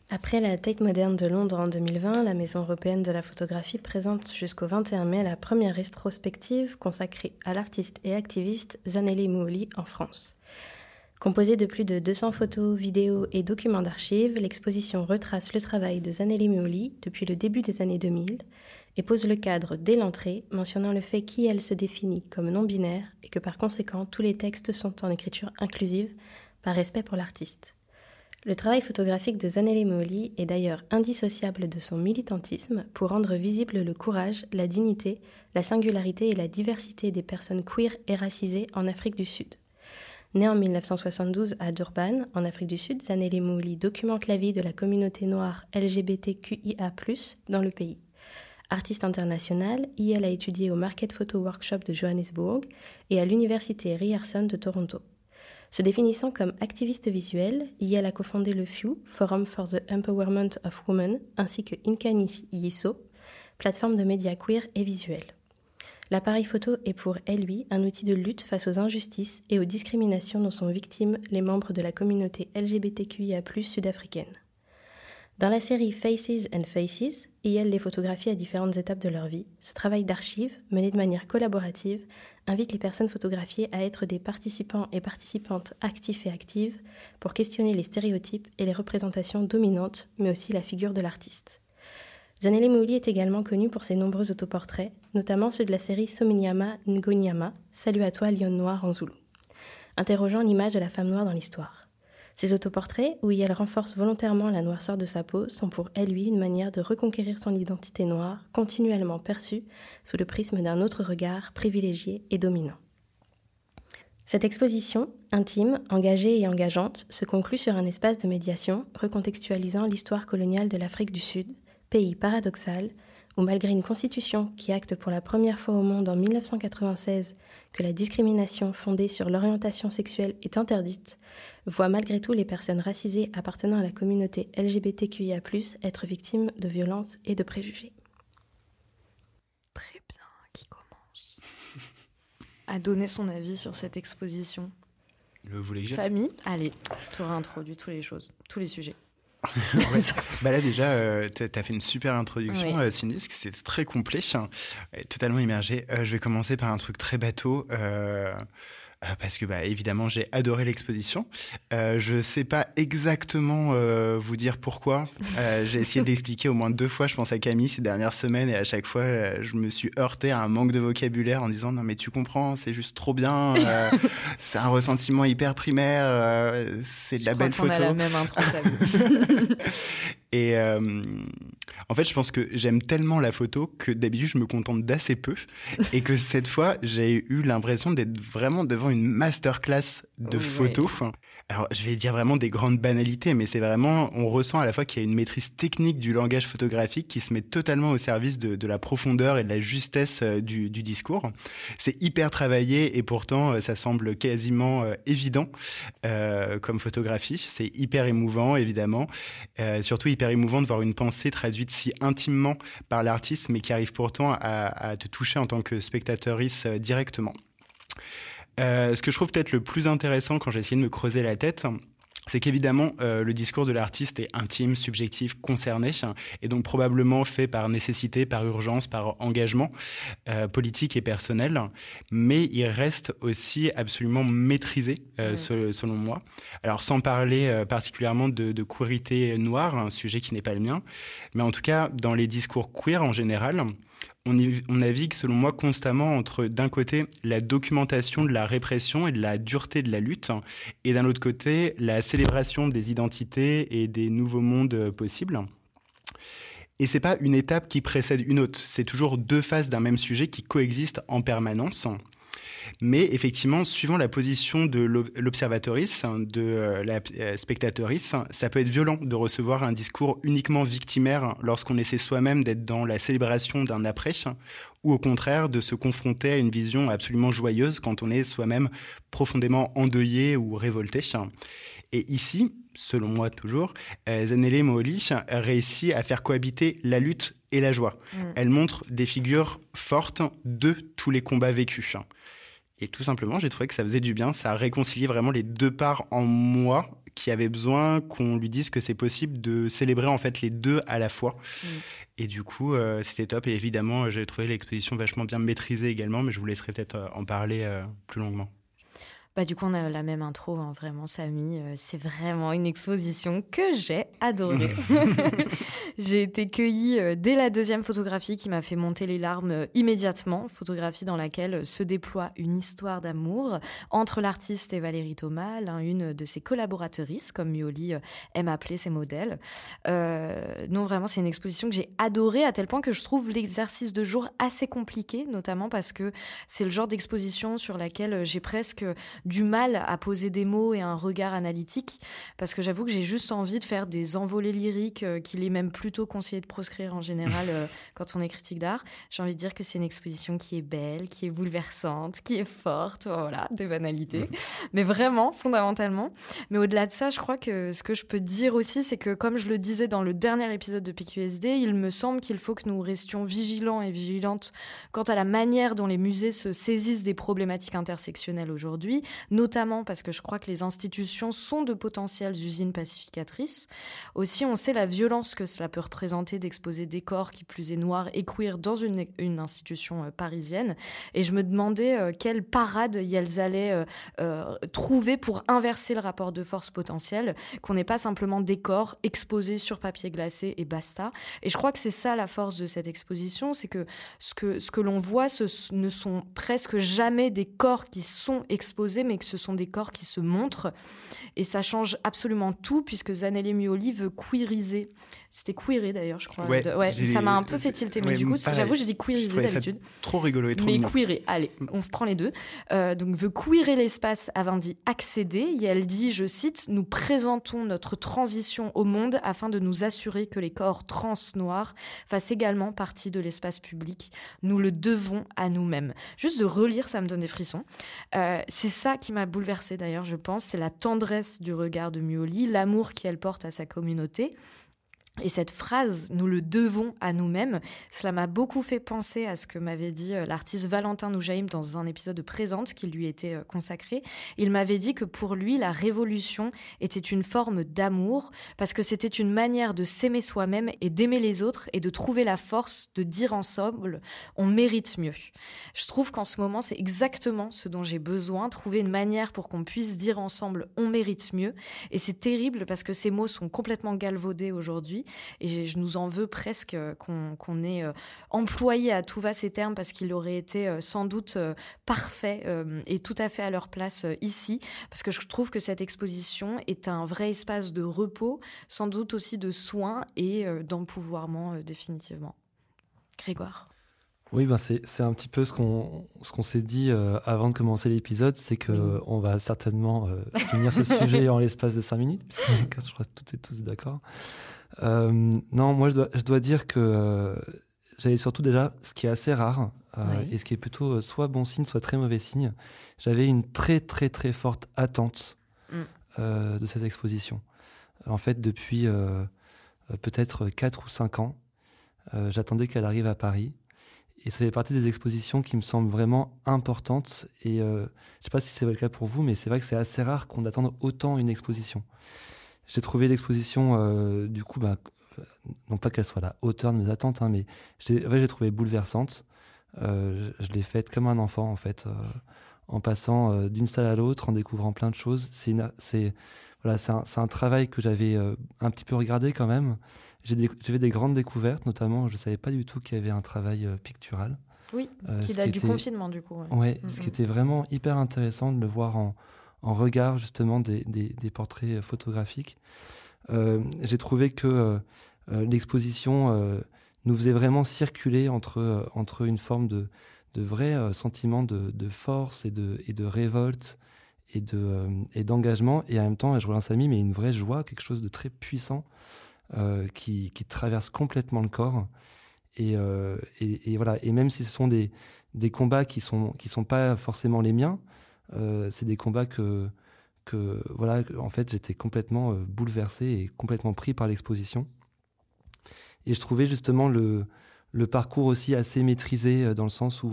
Après la Tate Moderne de Londres en 2020, la Maison européenne de la photographie présente jusqu'au 21 mai la première rétrospective consacrée à l'artiste et activiste Zanelli Mouli en France. Composée de plus de 200 photos, vidéos et documents d'archives, l'exposition retrace le travail de Zanelli Mouli depuis le début des années 2000 et pose le cadre dès l'entrée, mentionnant le fait qu'elle se définit comme non-binaire et que par conséquent tous les textes sont en écriture inclusive par respect pour l'artiste. Le travail photographique de Zanelli Moli est d'ailleurs indissociable de son militantisme pour rendre visible le courage, la dignité, la singularité et la diversité des personnes queer et racisées en Afrique du Sud. Né en 1972 à Durban, en Afrique du Sud, Zanelli Moli documente la vie de la communauté noire LGBTQIA+, dans le pays. Artiste international, IL a étudié au Market Photo Workshop de Johannesburg et à l'Université Ryerson de Toronto. Se définissant comme activiste visuelle, Yale a cofondé le FEW, Forum for the Empowerment of Women, ainsi que Inkani Yiso, plateforme de médias queer et visuels. L'appareil photo est pour elle lui un outil de lutte face aux injustices et aux discriminations dont sont victimes les membres de la communauté LGBTQIA+ sud-africaine. Dans la série Faces and Faces, IL les photographies à différentes étapes de leur vie. Ce travail d'archives, mené de manière collaborative, invite les personnes photographiées à être des participants et participantes actifs et actives pour questionner les stéréotypes et les représentations dominantes, mais aussi la figure de l'artiste. Zanele Mouli est également connue pour ses nombreux autoportraits, notamment ceux de la série Sominyama Ngonyama, Salut à toi, lion noir en Zoulou, interrogeant l'image de la femme noire dans l'histoire. Ces autoportraits, où elle renforce volontairement la noirceur de sa peau, sont pour elle lui une manière de reconquérir son identité noire, continuellement perçue sous le prisme d'un autre regard privilégié et dominant. Cette exposition, intime, engagée et engageante, se conclut sur un espace de médiation recontextualisant l'histoire coloniale de l'Afrique du Sud, pays paradoxal où malgré une constitution qui acte pour la première fois au monde en 1996 que la discrimination fondée sur l'orientation sexuelle est interdite, voit malgré tout les personnes racisées appartenant à la communauté LGBTQIA+ être victimes de violences et de préjugés. Très bien, qui commence à donner son avis sur cette exposition Le voulez Samy, allez, tu auras introduit toutes les choses, tous les sujets. bah là déjà, euh, tu as fait une super introduction, oui. Euh, c'est très complet, hein, totalement immergé. Euh, je vais commencer par un truc très bateau. Euh, parce que bah, évidemment j'ai adoré l'exposition. Euh, je ne sais pas exactement euh, vous dire pourquoi. j'ai essayé de l'expliquer au moins deux fois, je pense à Camille ces dernières semaines, et à chaque fois je me suis heurté à un manque de vocabulaire en disant non mais tu comprends, c'est juste trop bien, c'est un ressentiment hyper primaire, c'est de la belle photo. On a la même intro, Et en fait, je pense que j'aime tellement la photo que d'habitude, je me contente d'assez peu. et que cette fois, j'ai eu l'impression d'être vraiment devant une masterclass de photos alors je vais dire vraiment des grandes banalités, mais c'est vraiment, on ressent à la fois qu'il y a une maîtrise technique du langage photographique qui se met totalement au service de, de la profondeur et de la justesse euh, du, du discours. C'est hyper travaillé et pourtant euh, ça semble quasiment euh, évident euh, comme photographie. C'est hyper émouvant évidemment, euh, surtout hyper émouvant de voir une pensée traduite si intimement par l'artiste, mais qui arrive pourtant à, à te toucher en tant que spectateuriste directement. Euh, ce que je trouve peut-être le plus intéressant quand j'ai essayé de me creuser la tête, c'est qu'évidemment, euh, le discours de l'artiste est intime, subjectif, concerné, et donc probablement fait par nécessité, par urgence, par engagement euh, politique et personnel, mais il reste aussi absolument maîtrisé, euh, mmh. selon moi. Alors sans parler euh, particulièrement de, de queerité noire, un sujet qui n'est pas le mien, mais en tout cas, dans les discours queer en général, on, y, navigue, selon moi, constamment entre, d'un côté, la documentation de la répression et de la dureté de la lutte, et d'un autre côté, la célébration des identités et des nouveaux mondes possibles. Et c'est pas une étape qui précède une autre, c'est toujours deux faces d'un même sujet qui coexistent en permanence. Mais effectivement, suivant la position de l'observatrice, de la spectatrice, ça peut être violent de recevoir un discours uniquement victimaire lorsqu'on essaie soi-même d'être dans la célébration d'un après, ou au contraire de se confronter à une vision absolument joyeuse quand on est soi-même profondément endeuillé ou révolté. Et ici, selon moi toujours, Zanele Mooli réussit à faire cohabiter la lutte et la joie. Mmh. Elle montre des figures fortes de tous les combats vécus. Et tout simplement, j'ai trouvé que ça faisait du bien, ça a réconcilié vraiment les deux parts en moi qui avaient besoin qu'on lui dise que c'est possible de célébrer en fait les deux à la fois. Mmh. Et du coup, euh, c'était top. Et évidemment, j'ai trouvé l'exposition vachement bien maîtrisée également, mais je vous laisserai peut-être euh, en parler euh, plus longuement. Bah, du coup, on a la même intro, hein, vraiment, Samy. Euh, c'est vraiment une exposition que j'ai adorée. j'ai été cueillie euh, dès la deuxième photographie qui m'a fait monter les larmes euh, immédiatement. Photographie dans laquelle se déploie une histoire d'amour entre l'artiste et Valérie Thomas, l'un une de ses collaboratrices, comme Mioli aime appeler ses modèles. Non, vraiment, c'est une exposition que j'ai adorée à tel point que je trouve l'exercice de jour assez compliqué, notamment parce que c'est le genre d'exposition sur laquelle j'ai presque du mal à poser des mots et un regard analytique, parce que j'avoue que j'ai juste envie de faire des envolées lyriques euh, qu'il est même plutôt conseillé de proscrire en général euh, quand on est critique d'art. J'ai envie de dire que c'est une exposition qui est belle, qui est bouleversante, qui est forte, voilà, des banalités, mais vraiment, fondamentalement. Mais au-delà de ça, je crois que ce que je peux dire aussi, c'est que comme je le disais dans le dernier épisode de PQSD, il me semble qu'il faut que nous restions vigilants et vigilantes quant à la manière dont les musées se saisissent des problématiques intersectionnelles aujourd'hui, notamment parce que je crois que les institutions sont de potentielles usines pacificatrices. Aussi, on sait la violence que cela peut représenter d'exposer des corps qui plus est noirs et queer dans une, institution euh, parisienne. Et je me demandais euh, quelle parade elles allaient euh, trouver pour inverser le rapport de force potentiel, qu'on n'ait pas simplement des corps exposés sur papier glacé et basta. Et je crois que c'est ça la force de cette exposition, c'est que ce que, ce que l'on voit, ce ne sont presque jamais des corps qui sont exposés, mais que ce sont des corps qui se montrent. Et ça change absolument tout, puisque Zanelli Muoli veut queeriser. C'était queerer d'ailleurs, je crois. Ouais, ça m'a un peu fait tilter, mais ouais, du coup, j'avoue, j'ai dit ça d'habitude. Trop rigolo et trop Mais mignon. queerer, allez, on prend les deux. Euh, donc, veut queerer l'espace avant d'y accéder. Et elle dit, je cite, Nous présentons notre transition au monde afin de nous assurer que les corps trans noirs fassent également partie de l'espace public. Nous le devons à nous-mêmes. Juste de relire, ça me donne des frissons. Euh, c'est ça qui m'a bouleversée d'ailleurs, je pense. C'est la tendresse du regard de Muoli, l'amour qu'elle porte à sa communauté. Et cette phrase, nous le devons à nous-mêmes, cela m'a beaucoup fait penser à ce que m'avait dit euh, l'artiste Valentin Noujaïm dans un épisode de Présente qui lui était euh, consacré. Il m'avait dit que pour lui, la révolution était une forme d'amour parce que c'était une manière de s'aimer soi-même et d'aimer les autres et de trouver la force de dire ensemble on mérite mieux. Je trouve qu'en ce moment, c'est exactement ce dont j'ai besoin, trouver une manière pour qu'on puisse dire ensemble on mérite mieux. Et c'est terrible parce que ces mots sont complètement galvaudés aujourd'hui et je- nous en veux presque euh, qu'on qu'on ait euh, employé à tout va ces termes parce qu'il aurait été euh, sans doute parfait et tout à fait à leur place ici parce que je trouve que cette exposition est un vrai espace de repos, sans doute aussi de soins et d'empouvoirment définitivement. Grégoire. Oui, ben c'est c'est un petit peu ce qu'on ce qu'on s'est dit euh, avant de commencer l'épisode, c'est que Oui. on va certainement euh, finir ce sujet en l'espace de cinq minutes, puisque je crois que toutes et tous d'accord. Euh, non, moi je dois je dois dire que euh, j'avais surtout déjà ce qui est assez rare euh, Oui. et ce qui est plutôt euh, soit bon signe, soit très mauvais signe. J'avais une très très très forte attente Mm. euh, de cette exposition. En fait, depuis euh, peut-être 4 ou 5 ans, euh, j'attendais qu'elle arrive à Paris. Et ça fait partie des expositions qui me semblent vraiment importantes. Et euh, je sais pas si c'est le cas pour vous, mais c'est vrai que c'est assez rare qu'on attende autant une exposition. J'ai trouvé l'exposition, euh, du coup, bah, non pas qu'elle soit à la hauteur de mes attentes, hein, mais je l'ai- en fait, j'ai trouvé bouleversante. Euh, je je l'ai faite comme un enfant, en fait, euh, en passant d'une salle à l'autre, en découvrant plein de choses. C'est voilà, un, un travail que j'avais un petit peu regardé quand même. J'ai J'avais des grandes découvertes, notamment, je savais pas du tout qu'il y avait un travail pictural. Oui, qui date du était- confinement du coup. ouais. Ouais, Mm, ce mm. qui était vraiment hyper intéressant de le voir en, en regard justement des, des- portraits photographiques. Euh, J'ai trouvé que euh, euh, l'exposition euh, nous faisait vraiment circuler entre, euh, entre une forme de, de vrai euh, sentiment de, de force et de, et de révolte et de euh, et d'engagement et en même temps, je reviens Samy, mais une vraie joie, quelque chose de très puissant euh, qui, qui traverse complètement le corps. Et, euh, et, et voilà. Et même si ce sont des, des combats qui sont qui sont pas forcément les miens, euh, c'est des combats que que voilà, en fait, j'étais complètement euh, bouleversé et complètement pris par l'exposition. Et je trouvais justement le le parcours aussi assez maîtrisé euh, dans le sens où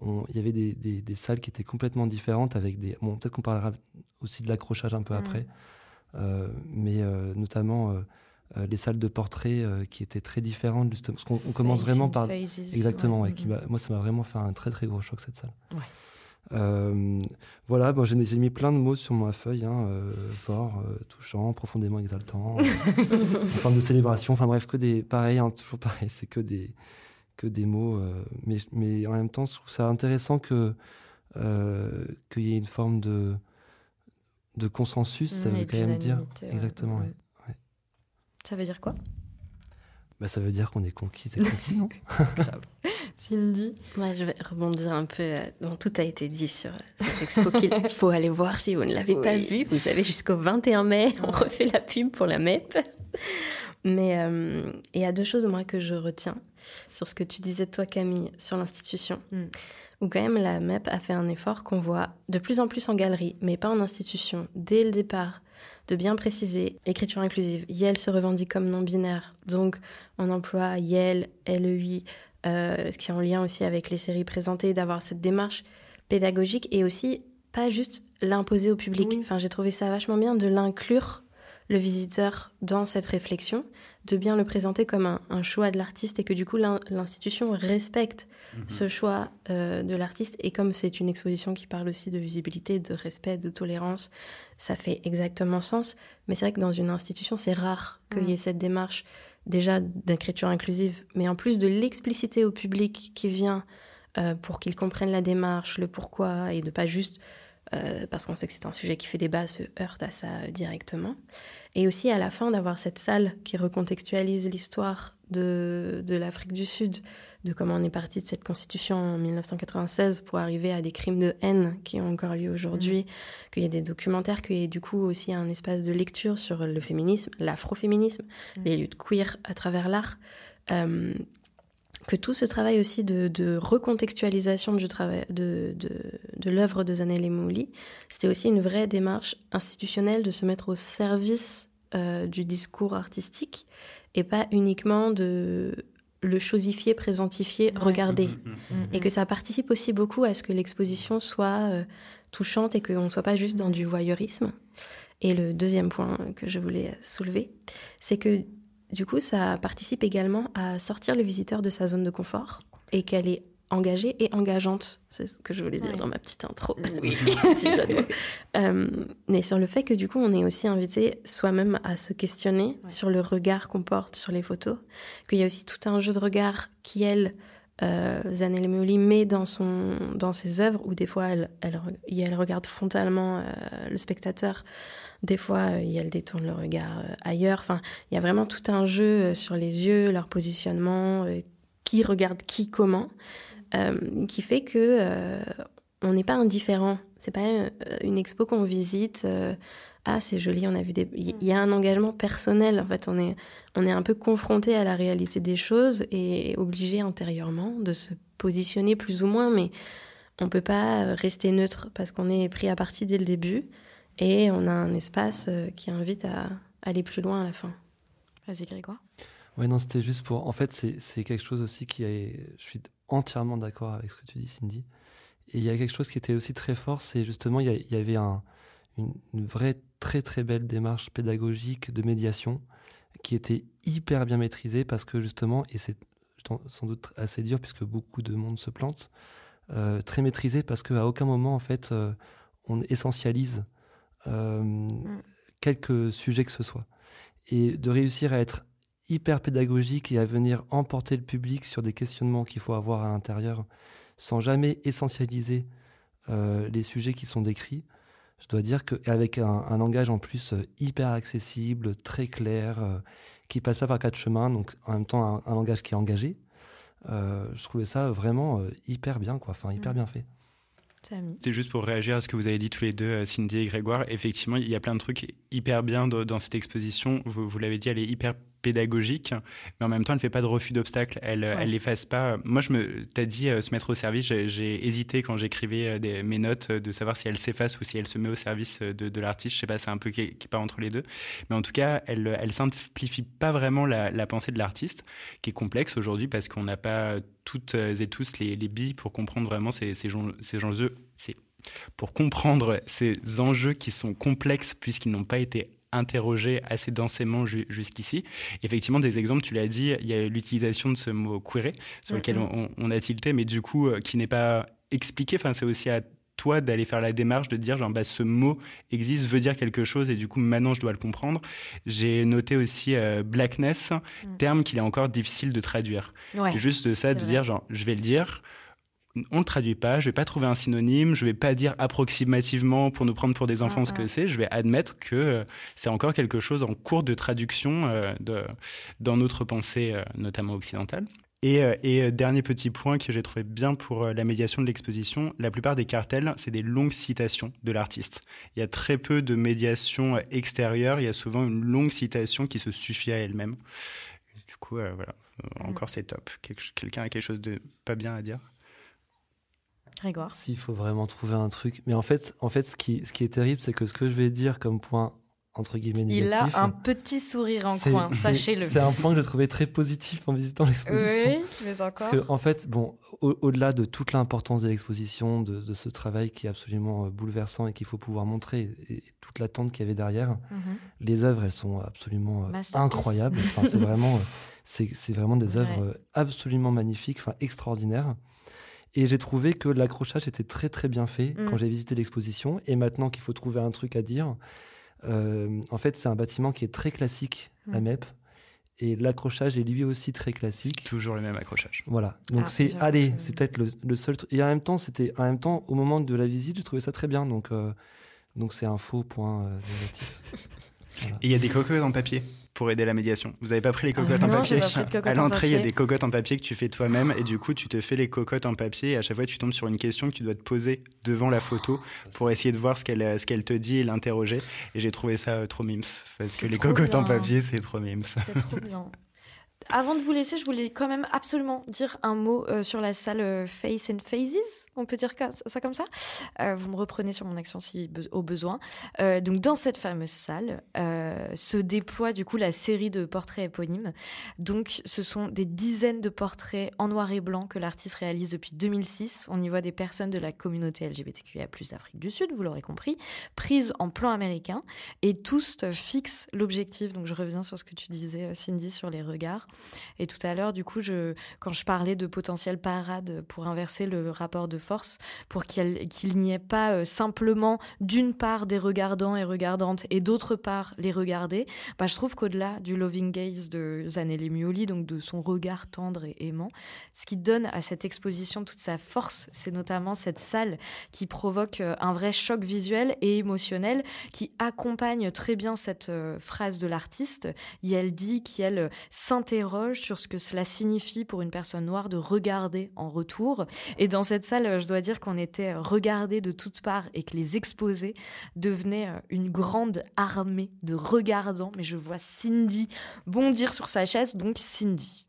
on il y avait des, des, des salles qui étaient complètement différentes avec des bon peut-être qu'on parlera aussi de l'accrochage un peu Mhm. après euh, mais euh, notamment euh, euh, les salles de portrait euh, qui étaient très différentes justement parce qu'on on commence vraiment par Phases, exactement ouais. ouais, qui moi ça m'a vraiment fait un très très gros choc cette salle Ouais. Euh, voilà bon j'ai mis plein de mots sur ma feuille hein, euh, fort euh, touchant profondément exaltant en forme de célébration. Enfin bref que des pareil hein, toujours pareil c'est que des que des mots mais mais en même temps je trouve ça intéressant que qu'il y ait une forme de de consensus ça veut quand même dire exactement ouais. Ouais. Ça veut dire quoi? Bah, ça veut dire qu'on est conquis et conquis non? Cindy Moi, je vais rebondir un peu. euh, Bon, tout a été dit sur euh, cette expo qu'il faut aller voir si vous ne l'avez pas vue. Vous avez jusqu'au 21 mai. On refait la pub pour la MEP. Mais euh, il y a deux choses, moi, que je retiens sur ce que tu disais, toi, Camille, sur l'institution. Mm. Où, quand même, la MEP a fait un effort qu'on voit de plus en plus en galerie, mais pas en institution, dès le départ, de bien préciser écriture inclusive. Yel se revendique comme non-binaire. Donc, on emploie Yel, LEI, ce qui est en lien aussi avec les séries présentées, d'avoir cette démarche pédagogique et aussi pas juste l'imposer au public. Oui. Enfin, j'ai trouvé ça vachement bien de l'inclure le visiteur dans cette réflexion, de bien le présenter comme un, un choix de l'artiste et que du coup l'in- l'institution respecte ce choix euh, de l'artiste et comme c'est une exposition qui parle aussi de visibilité, de respect, de tolérance, ça fait exactement sens. Mais c'est vrai que dans une institution, c'est rare qu'il y ait cette démarche déjà d'écriture inclusive, mais en plus de l'expliciter au public qui vient euh, pour qu'il comprenne la démarche, le pourquoi, et de pas juste euh, parce qu'on sait que c'est un sujet qui fait débat, se heurte à ça euh, directement. Et aussi à la fin d'avoir cette salle qui recontextualise l'histoire de, de l'Afrique du Sud, de comment on est parti de cette constitution en 1996 pour arriver à des crimes de haine qui ont encore lieu aujourd'hui, mmh. qu'il y ait des documentaires, qu'il y ait du coup aussi un espace de lecture sur le féminisme, l'afroféminisme, mmh. les luttes queer à travers l'art. Euh, que tout ce travail aussi de, recontextualisation du travail, de, de, l'œuvre de Zanel Mouli, c'était aussi une vraie démarche institutionnelle de se mettre au service euh, du discours artistique et pas uniquement de le chosifier, présentifier, regarder. Mm, mm, mm, et que ça participe aussi beaucoup à ce que l'exposition soit euh, touchante et qu'on ne soit pas juste dans du voyeurisme. Et le deuxième point que je voulais soulever, c'est que du coup, ça participe également à sortir le visiteur de sa zone de confort et qu'elle est engagée et engageante. C'est ce que je voulais dire dans ma petite intro. Oui. euh, mais sur le fait que du coup, on est aussi invité soi-même à se questionner sur le regard qu'on porte sur les photos, qu'il y a aussi tout un jeu de regard qui, elle, euh, Zanelle Meoli met dans, son, dans ses œuvres, où des fois, elle, elle, elle regarde frontalement euh, le spectateur des fois, euh, elle détourne le regard euh, ailleurs. Enfin, il y a vraiment tout un jeu euh, sur les yeux, leur positionnement, qui regarde qui comment, qui fait que on n'est pas indifférent. C'est pas une expo qu'on visite. ah, c'est joli, on a vu des. Il y a un engagement personnel. En fait, on est, on est un peu confronté à la réalité des choses et obligé intérieurement de se positionner plus ou moins, mais on peut pas rester neutre parce qu'on est pris à partie dès le début. Et on a un espace euh, qui invite à aller plus loin à la fin. Vas-y, Grégoire. Oui, non, c'était juste pour. En fait, c'est quelque chose aussi qui est. Je suis entièrement d'accord avec ce que tu dis, Cindy. Et il y a quelque chose qui était aussi très fort, c'est justement, il y, avait un, une, vraie, très, très belle démarche pédagogique de médiation qui était hyper bien maîtrisée parce que justement, et c'est sans doute assez dur puisque beaucoup de monde se plante, euh, très maîtrisée parce qu'à aucun moment, en fait, euh, on essentialise euh, mm. quelques sujets que ce soit. Et de réussir à être hyper pédagogique et à venir emporter le public sur des questionnements qu'il faut avoir à l'intérieur sans jamais essentialiser euh, les sujets qui sont décrits. Je dois dire qu'avec un, un langage en plus euh, hyper accessible, très clair, qui passe pas par quatre chemins, donc en même temps un, langage qui est engagé, je trouvais ça vraiment hyper bien, quoi, enfin hyper mm. bien fait. C'est juste pour réagir à ce que vous avez dit tous les deux, euh, Cindy et Grégoire. Effectivement, il y a plein de trucs hyper bien dans, cette exposition. Vous, vous l'avez dit, elle est hyper pédagogique, mais en même temps, elle ne fait pas de refus d'obstacles. Elle, ouais. elle l'efface pas. Moi, je me, t'as dit euh, se mettre au service. J'ai hésité quand j'écrivais euh, mes notes de savoir si elle s'efface ou si elle se met au service de, de l'artiste. Je sais pas, c'est un peu qui, qui part entre les deux. Mais en tout cas, elle, elle simplifie pas vraiment la, la pensée de l'artiste, qui est complexe aujourd'hui parce qu'on n'a pas toutes et tous les, les billes pour comprendre vraiment ces, ces, ces enjeux. C'est pour comprendre ces enjeux qui sont complexes puisqu'ils n'ont pas été interrogé assez densément jusqu'ici. Effectivement, des exemples, tu l'as dit, il y a l'utilisation de ce mot query, sur lequel on, a tilté, mais du coup, euh, qui n'est pas expliqué. Enfin, c'est aussi à toi d'aller faire la démarche de dire genre bah, ce mot existe veut dire quelque chose et du coup maintenant je dois le comprendre j'ai noté aussi euh, blackness mm. terme qu'il est encore difficile de traduire juste ça de dire genre je vais le dire on le traduit pas, je vais pas trouver un synonyme, je vais pas dire approximativement pour nous prendre pour des enfants ce que c'est, je vais admettre que euh, c'est encore quelque chose en cours de traduction euh, de, dans notre pensée, euh, notamment occidentale. Et, dernier petit point que j'ai trouvé bien pour la médiation de l'exposition, la plupart des cartels, c'est des longues citations de l'artiste. Il y a très peu de médiation extérieure, il y a souvent une longue citation qui se suffit à elle-même. Du coup, voilà, encore c'est top. Quelqu'un a quelque chose de pas bien à dire? Grégoire S'il faut vraiment trouver un truc. Mais en fait, en fait ce, qui, ce qui est terrible, c'est que ce que je vais dire comme point entre guillemets négatif. Il a un petit sourire en coin, sachez-le. C'est un point que je trouvais très positif en visitant l'exposition. Oui, mais encore. Parce que, en fait, bon, au-delà de toute l'importance de l'exposition, de, ce travail qui est absolument euh, bouleversant et qu'il faut pouvoir montrer, et, toute l'attente qu'il y avait derrière, mhm. les œuvres, elles sont absolument euh, incroyables. Enfin, c'est vraiment, euh, c'est vraiment des œuvres absolument magnifiques, enfin extraordinaires. Et j'ai trouvé que l'accrochage était très très bien fait quand mm. j'ai visité l'exposition. Et maintenant qu'il faut trouver un truc à dire, euh, en fait, c'est un bâtiment qui est très classique, la mm. MEP. Et l'accrochage est lui aussi très classique. Toujours le même accrochage. Voilà. Donc Ah, c'est, allez, c'est peut-être le, le seul truc. Et en même temps, c'était, en même temps, au moment de la visite, je trouvais ça très bien. Donc, euh, donc c'est un faux point euh, négatif. Et il y a des cocottes en papier pour aider la médiation. Vous n'avez pas pris les cocottes Ah en non, papier pas pris de cocottes À en l'entrée, il y a des cocottes en papier que tu fais toi-même et du coup, tu te fais les cocottes en papier et à chaque fois, tu tombes sur une question que tu dois te poser devant la photo pour essayer de voir ce qu'elle ce qu'elle te dit et l'interroger. Et j'ai trouvé ça euh, trop mimes parce que les cocottes en papier, c'est trop mimes. C'est trop bien. Avant de vous laisser, je voulais quand même absolument dire un mot euh, sur la salle euh, Face and Phases. On peut dire ça comme ça? Euh, Vous me reprenez sur mon accent si au besoin. Euh, donc dans cette fameuse salle se déploie du coup la série de portraits éponymes. Donc ce sont des dizaines de portraits en noir et blanc que l'artiste réalise depuis 2006. On y voit des personnes de la communauté LGBTQIA+ d'Afrique du Sud, vous l'aurez compris, prises en plan américain et tous fixent l'objectif. Donc je reviens sur ce que tu disais, Cindy, sur les regards. Et tout à l'heure, du coup, quand je parlais de potentielle parade pour inverser le rapport de force, pour qu'il n'y ait pas euh, simplement d'une part des regardants et regardantes et d'autre part les regardés, bah, je trouve qu'au-delà du loving gaze de Zanelli Mioli, donc de son regard tendre et aimant, ce qui donne à cette exposition toute sa force, c'est notamment cette salle qui provoque euh, un vrai choc visuel et émotionnel qui accompagne très bien cette euh, phrase de l'artiste. Et elle dit qu'elle s'interroge sur ce que cela signifie pour une personne noire de regarder en retour. Et dans cette salle, je dois dire qu'on était regardés de toutes parts et que les exposés devenaient euh, une grande armée de regardants. Mais je vois Cindy bondir sur sa chaise, donc Cindy.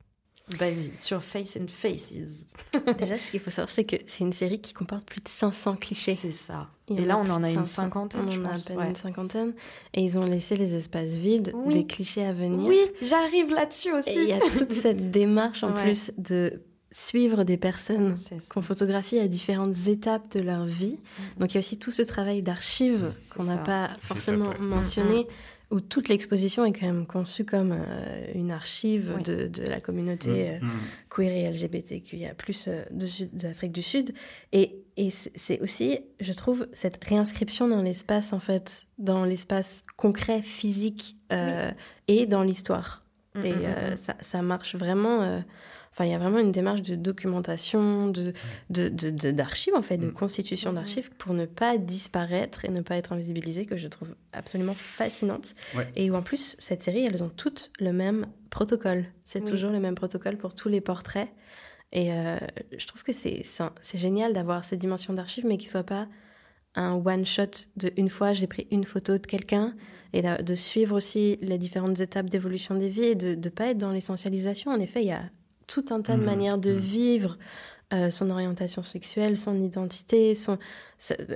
Vas-y, sur Face and Faces. Déjà, ce qu'il faut savoir, c'est que c'est une série qui comporte plus de 500 clichés. C'est ça. Et là, on en a une 500. cinquantaine, On en a à peine Ouais. une cinquantaine. Et ils ont laissé les espaces vides, Oui. des clichés à venir. Oui, j'arrive là-dessus aussi. Et il y a toute cette démarche en Ouais. plus de suivre des personnes qu'on photographie à différentes étapes de leur vie. Donc il y a aussi tout ce travail d'archives qu'on n'a pas forcément ça, ouais. Où toute l'exposition est quand même conçue comme euh, une archive Oui. de, de la communauté euh, Mm. queer et LGBTQIA+, euh, de, Sud- de l'Afrique du Sud. Et, et c'est- aussi, je trouve, cette réinscription dans l'espace, en fait, dans l'espace concret, physique, euh, et dans l'histoire. Mm, Et mm, euh, mm. ça, ça marche vraiment. Enfin, il y a vraiment une démarche de documentation, de, de, de- de- d'archives, en fait, de Mm. constitution d'archives pour ne pas disparaître et ne pas être invisibilisé, que je trouve absolument fascinante. Ouais. Et où, en plus, cette série, elles ont toutes le même protocole. C'est Oui. toujours le même protocole pour tous les portraits. Et euh, je trouve que c'est, c'est, un- c'est génial d'avoir cette dimension d'archives, mais qui soit pas un one-shot de une fois, j'ai pris une photo de quelqu'un, et de suivre aussi les différentes étapes d'évolution des vies et de ne pas être dans l'essentialisation. En effet, il y a tout un tas de Mhm, manières de mhm. vivre euh, son orientation sexuelle, son identité, son,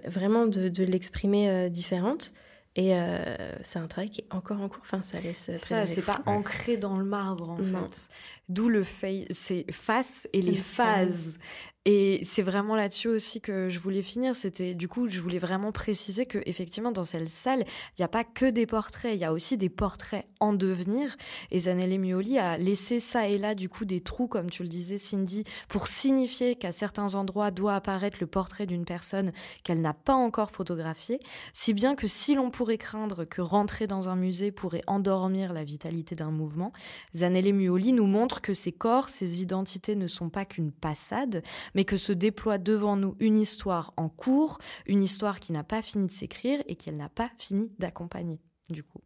vraiment de, de l'exprimer euh, différente. Et euh, c'est un travail qui est encore en cours. Enfin, ça laisse. Ça, présager c'est pas ancré dans le marbre, en Non. fait. D'où le fait, c'est face et les Les phases. Et c'est vraiment là-dessus aussi que je voulais finir. C'était, du coup, je voulais vraiment préciser que, effectivement, dans cette salle, il n'y a pas que des portraits, il y a aussi des portraits en devenir. Et Zanelli Mioli a laissé ça et là, du coup, des trous, comme tu le disais, Cindy, pour signifier qu'à certains endroits doit apparaître le portrait d'une personne qu'elle n'a pas encore photographiée. Si bien que si l'on pourrait craindre que rentrer dans un musée pourrait endormir la vitalité d'un mouvement, Zanelli Mioli nous montre que ces corps, ces identités ne sont pas qu'une passade, mais que se déploie devant nous une histoire en cours, une histoire qui n'a pas fini de s'écrire et qu'elle n'a pas fini d'accompagner, du coup.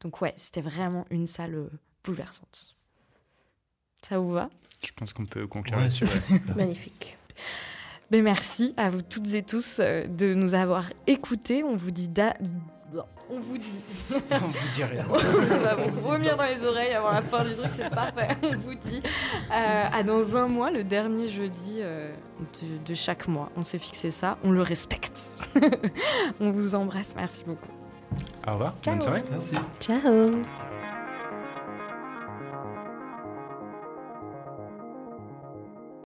Donc ouais, c'était vraiment une salle euh, bouleversante. Ça vous va? Je pense qu'on peut conclure Ouais, là-dessus. Magnifique. Ben merci à vous toutes et tous euh, de nous avoir écoutés. On vous dit da- on vous dit On vous dit rien. on va vous vomir dans les oreilles avant la fin du truc, c'est parfait. On vous dit euh, à dans un mois, le dernier jeudi euh, de, de chaque mois. On s'est fixé ça, on le respecte. on vous embrasse, merci beaucoup. Au revoir. Ciao. Bonne soirée. Merci. Ciao